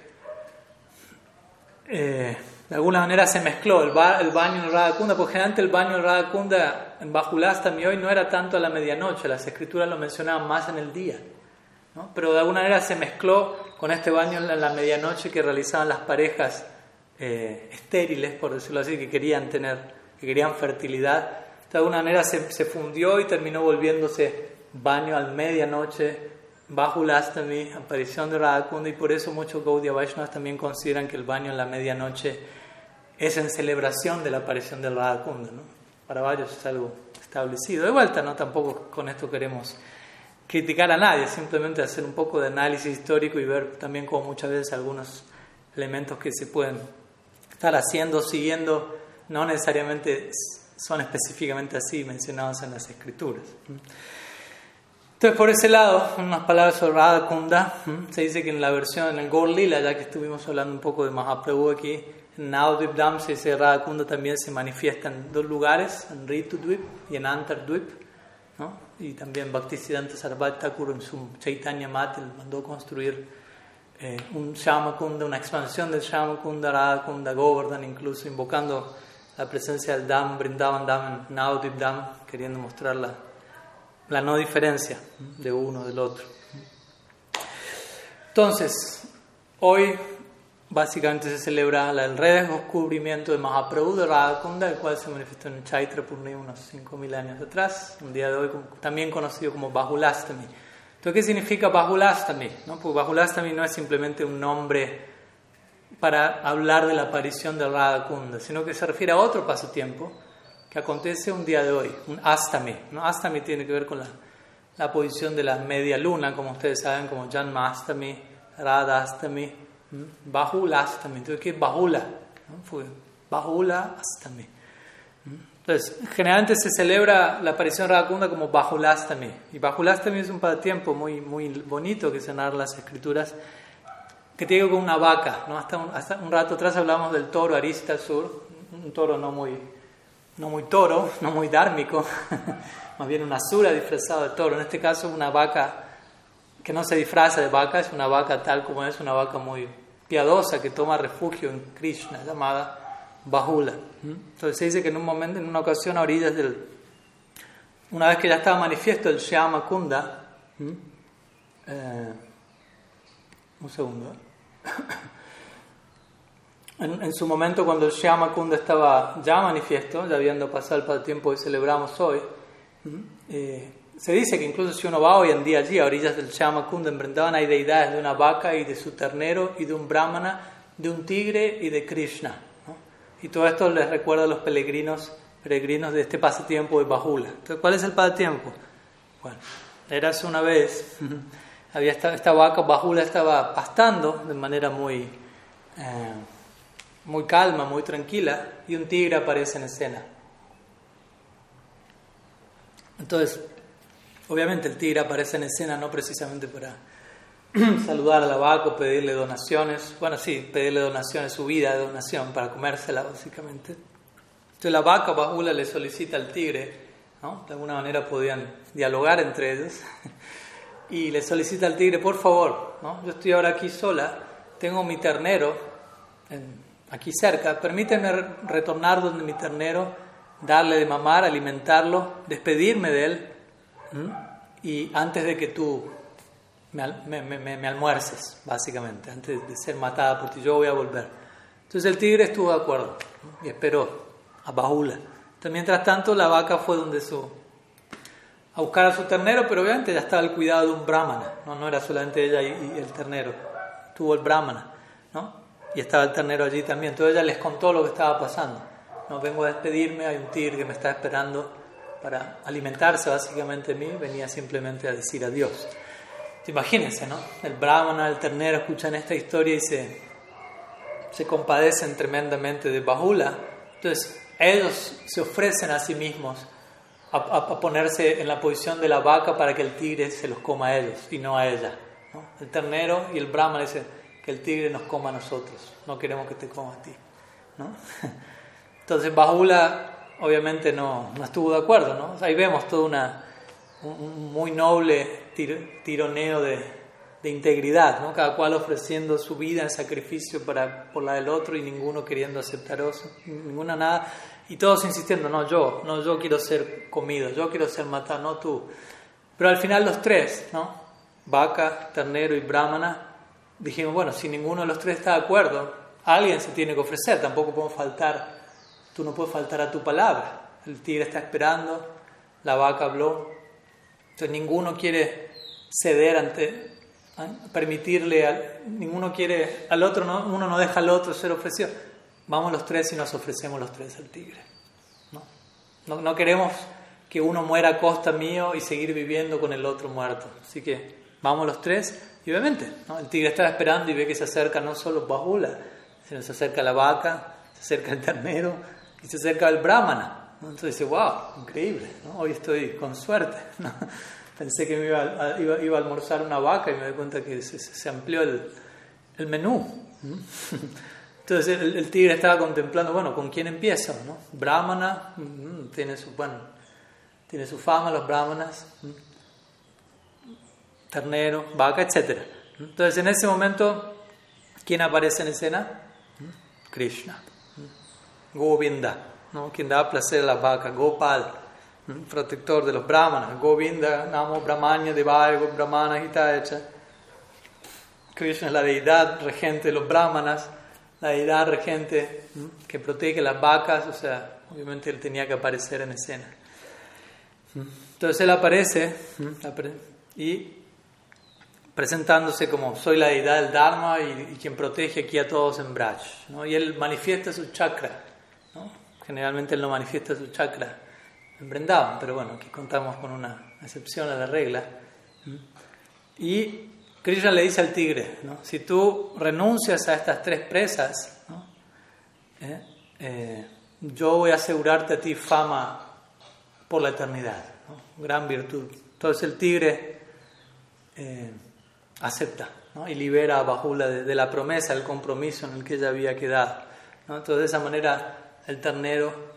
eh, de alguna manera se mezcló el, el baño en Radhakunda, porque generalmente el baño en Radhakunda en Bajulastami hoy no era tanto a la medianoche, las escrituras lo mencionaban más en el día. Pero de alguna manera se mezcló con este baño en la medianoche que realizaban las parejas eh, estériles, por decirlo así, que querían tener, que querían fertilidad de alguna manera se, fundió y terminó volviéndose baño al medianoche, bajo Lastami, aparición de Radhakunda, y por eso muchos Gaudiya Vaishnavas también consideran que el baño en la medianoche es en celebración de la aparición de Radhakunda. ¿no? Para varios es algo establecido. De vuelta, ¿no? tampoco con esto queremos criticar a nadie, simplemente hacer un poco de análisis histórico y ver también como muchas veces algunos elementos que se pueden estar haciendo, siguiendo, no necesariamente son específicamente así mencionados en las escrituras. Entonces, por ese lado, unas palabras sobre Radha Kunda. Se dice que en la versión, en el Lila, ya que estuvimos hablando un poco de Mahaprabhu aquí, en Naudip Dam se dice Radha Kunda también se manifiesta en dos lugares, en Ritu Dvip y en Antar Dvip. ¿no? Y también Bhaktisiddhanta Sarvat Thakur en su Chaitanya Matil mandó construir eh, un Shama Kunda, una expansión del Shama Kunda, Radha Kunda, Govardhan, incluso invocando la presencia del Dham, Brindavan Dham, Naudip Dham, queriendo mostrar la, la no diferencia de uno del otro. Entonces, hoy básicamente se celebra el redescubrimiento de Mahaprabhu de Radhakunda, el cual se manifestó en Chaitra Purnima unos 5.000 años atrás, un día de hoy también conocido como Bahulastami. Entonces, ¿qué significa Bahulastami? ¿No? Porque Bahulastami no es simplemente un nombre para hablar de la aparición de Radha Kunda, sino que se refiere a otro pasatiempo que acontece un día de hoy, un Astami. ¿no? Astami tiene que ver con la, la posición de la media luna, como ustedes saben, como Janma Astami, Radha Astami, Bahula Astami. Entonces, ¿qué es Bahula? ¿no? Astami. Entonces, generalmente se celebra la aparición de Radha Kunda como Bahulastami. Y Bahulastami es un pasatiempo muy, muy bonito que se narra las escrituras que tiene con una vaca. ¿no? Hasta, un, hasta un rato atrás hablamos del toro Arista Sur, un toro no muy, no muy toro, no muy dármico, más bien una sura disfrazada de toro. En este caso, una vaca que no se disfraza de vaca, es una vaca tal como es, una vaca muy piadosa que toma refugio en Krishna, llamada Bahula. Entonces se dice que en un momento, en una ocasión a orillas del. Una vez que ya estaba manifiesto el Shyama Kunda, eh, un segundo. En, su momento, cuando el Shyama Kunda estaba ya manifiesto, ya habiendo pasado el tiempo que celebramos hoy, eh, se dice que incluso si uno va hoy en día allí, a orillas del Shyama Kunda, en Vrindavan hay deidades de una vaca y de su ternero y de un brahmana, de un tigre y de Krishna. Y todo esto les recuerda a los peregrinos, peregrinos de este pasatiempo de Bahula. Entonces, ¿cuál es el pasatiempo? Bueno, era hace una vez había esta, esta vaca, Bajula estaba pastando de manera muy, eh, muy calma, muy tranquila, y un tigre aparece en escena. Entonces, obviamente el tigre aparece en escena no precisamente para saludar a la vaca o pedirle donaciones, bueno, sí, pedirle donaciones, su vida de donación, para comérsela básicamente. Entonces la vaca Bajula le solicita al tigre, de alguna manera podían dialogar entre ellos. y le solicita al tigre, por favor, ¿no? yo estoy ahora aquí sola, tengo mi ternero aquí cerca, permíteme retornar donde mi ternero, darle de mamar, alimentarlo, despedirme de él, y antes de que tú me, me, almuerces, básicamente, antes de ser matada por ti, yo voy a volver. Entonces el tigre estuvo de acuerdo y esperó a Bahula. Entonces, mientras tanto, la vaca fue donde su, a buscar a su ternero, pero obviamente ya estaba el cuidado de un brahmana, no, no era solamente ella y, el ternero, tuvo el brahmana, ¿no? Y estaba el ternero allí también. Entonces ella les contó lo que estaba pasando. No vengo a despedirme, hay un tigre que me está esperando para alimentarse básicamente de mí, venía simplemente a decir adiós. Imagínense, ¿no? El brahmana, el ternero escuchan esta historia y se, se compadecen tremendamente de Bahula. Entonces, ellos se ofrecen a sí mismos a, ponerse en la posición de la vaca para que el tigre se los coma a ellos y no a ella. El ternero y el brahman dicen que el tigre nos coma a nosotros, no queremos que te coma a ti. ¿no? Entonces Bahula obviamente no, no, estuvo de acuerdo. ¿no? ahí vemos todo una, un, muy noble tironeo de, de integridad, ¿no? cada cual ofreciendo su vida en sacrificio para, por la del otro y ninguno queriendo aceptar ninguna nada. Y todos insistiendo, no, yo, no, yo quiero ser comido, yo quiero ser matado, no tú. Pero al final los tres, ¿no? Vaca, ternero y brahmana, dijimos, bueno, si ninguno de los tres está de acuerdo, alguien se tiene que ofrecer, tampoco podemos faltar, tú no puedes faltar a tu palabra. El tigre está esperando, la vaca habló, entonces ninguno quiere ceder ante, permitirle, a, ninguno quiere al otro, no, uno no deja al otro ser ofrecido vamos los tres y nos ofrecemos los tres al tigre. No, no, queremos que uno muera a costa mío y seguir viviendo con el otro muerto. Así que vamos los tres y obviamente el tigre está esperando y ve que se acerca no solo Bahula, sino se acerca la vaca, se acerca el ternero y se acerca el brahmana. Entonces dice, wow, increíble, hoy estoy con suerte. Pensé que me iba a, iba, iba a, almorzar una vaca y me doy cuenta que se, amplió el, el menú. Entonces el, tigre estaba contemplando, bueno, ¿con quién empiezo? No? Brahmana, mm, tiene, su, bueno, tiene su fama los brahmanas, ternero, vaca, etc. Entonces en ese momento, ¿quién aparece en escena? Mm, Krishna, Govinda, ¿no? quien da placer a las vacas, Gopal, protector de los brahmanas, Govinda, Namo Brahmanya Devaya Brahmana Hitaecha. Krishna es la deidad regente de los brahmanas la deidad regente que protege las vacas, o sea, obviamente él tenía que aparecer en escena. Entonces él aparece y presentándose como soy la deidad del Dharma y, quien protege aquí a todos en Braj. ¿no? Y él manifiesta su chakra. ¿No? Generalmente él no manifiesta su chakra en Vrindavan, pero bueno, aquí contamos con una excepción a la regla. Y Krishna le dice al tigre, ¿no? si tú renuncias a estas tres presas, ¿Eh? Eh, yo voy a asegurarte a ti fama por la eternidad, gran virtud. Entonces el tigre eh, acepta y libera a Bajula de, la promesa, el compromiso en el que ella había quedado. Entonces de esa manera el ternero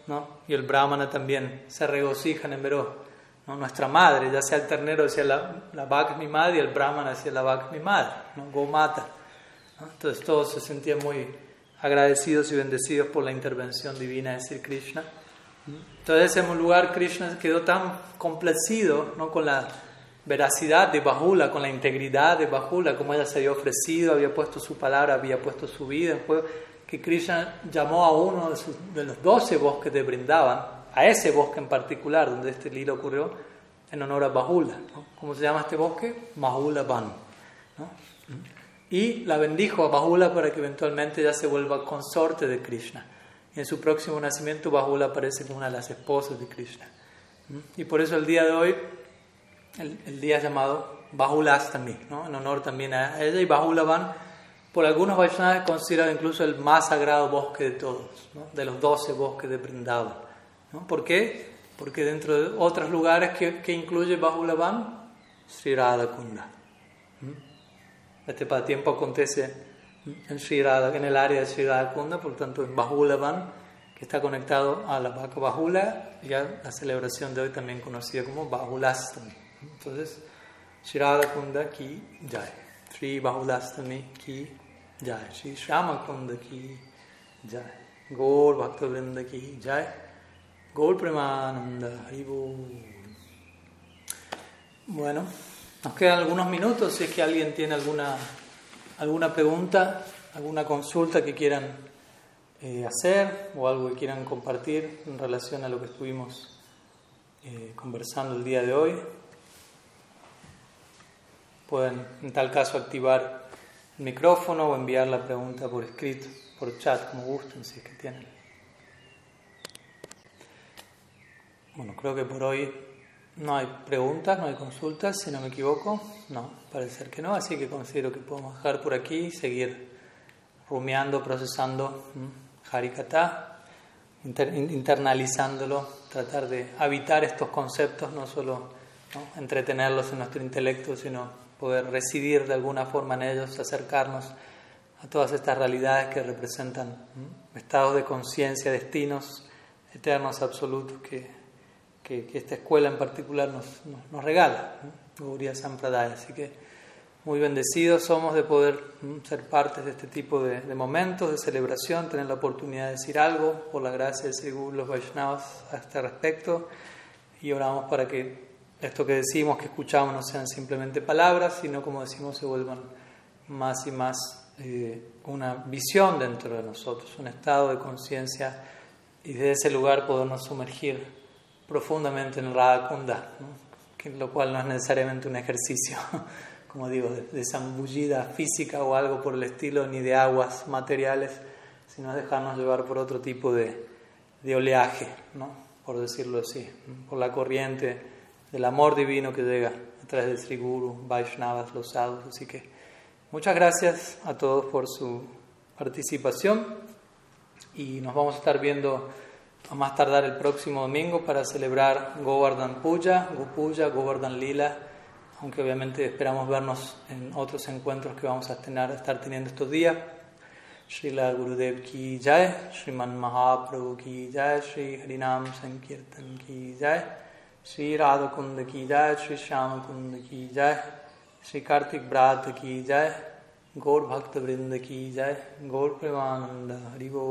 y el brahmana también se regocijan en verlo nuestra madre, ya sea el ternero decía la, la vaca mi madre y el brahman decía la vaca mi madre, ¿no? Gomata. Entonces todos se sentían muy agradecidos y bendecidos por la intervención divina de Sri Krishna. Entonces en un lugar Krishna quedó tan complacido ¿no? con la veracidad de Bahula, con la integridad de Bahula, como ella se había ofrecido, había puesto su palabra, había puesto su vida en juego, que Krishna llamó a uno de, de los doce bosques de Brindavan a ese bosque en particular donde este lilo ocurrió en honor a Bahula. ¿Cómo se llama este bosque? Bahula Ban. Y la bendijo a Bahula para que eventualmente ya se vuelva consorte de Krishna. Y en su próximo nacimiento Bahula aparece como una de las esposas de Krishna. Y por eso el día de hoy, el, día llamado Bahulastami, ¿no? en honor también a ella y Bahula Ban, por algunos Vaishnavas es considerado incluso el más sagrado bosque de todos, de los doce bosques de Vrindavan. ¿Por qué? Porque dentro de otros lugares que, que incluye Bahulavan, Sri Radha Kunda. Este tiempo acontece en, Sri en el área de Sri Radha Kunda, por tanto en Bahulavan, que está conectado a la vaca Bahula, y a la celebración de hoy también conocida como Bahulastami. Entonces, Shri Radha Kunda ki jai. Shri Bahulastami ki ki jai. Gaur Bhakta Vrinda ki jai. Gaur Premananda Haribo. Bueno, nos quedan algunos minutos si es que alguien tiene alguna, alguna pregunta, alguna consulta que quieran eh, hacer o algo que quieran compartir en relación a lo que estuvimos eh, conversando el día de hoy. Pueden, en tal caso, activar micrófono o enviar la pregunta por escrito, por chat, como gusten, si es que tienen. Bueno, creo que por hoy no hay preguntas, no hay consultas, si no me equivoco. No, parece ser que no, así que considero que podemos dejar por aquí y seguir rumiando, procesando Harikata, internalizándolo, tratar de habitar estos conceptos, no solo entretenerlos en nuestro intelecto, sino poder residir de alguna forma en ellos, acercarnos a todas estas realidades que representan estados de conciencia, destinos eternos, absolutos, que, que, esta escuela en particular nos, nos, regala, Gauría Sampradaya. Así que muy bendecidos somos de poder ser parte de este tipo de, momentos, de celebración, tener la oportunidad de decir algo. Por la gracia de los Vaishnavas a este respecto. Y oramos para que esto que decimos, que escuchamos, no sean simplemente palabras, sino como decimos, se vuelvan más y más eh, una visión dentro de nosotros, un estado de conciencia y desde ese lugar podernos sumergir profundamente en Radha Kunda, lo cual no es necesariamente un ejercicio, como digo, de, de zambullida física o algo por el estilo, ni de aguas materiales, sino dejarnos llevar por otro tipo de, de oleaje, ¿no? por decirlo así, por la corriente del amor divino que llega a través del Sri Guru, Vaishnavas, los sadhus. Así que muchas gracias a todos por su participación y nos vamos a estar viendo a más tardar el próximo domingo para celebrar Govardhan Puja, Gopuja, Govardhan Lila, aunque obviamente esperamos vernos en otros encuentros que vamos a tener, estar teniendo estos días. Srila Gurudev ki jai, Sriman Mahaprabhu ki jai, Sri Harinam Sankirtan ki jai. Shri राधा कुंद की जय, श्री श्याम कुंद की जय, श्री कार्तिक ब्रात की जय, गौर भक्त वृंद की जय, गौर प्रेमानंद हरिवो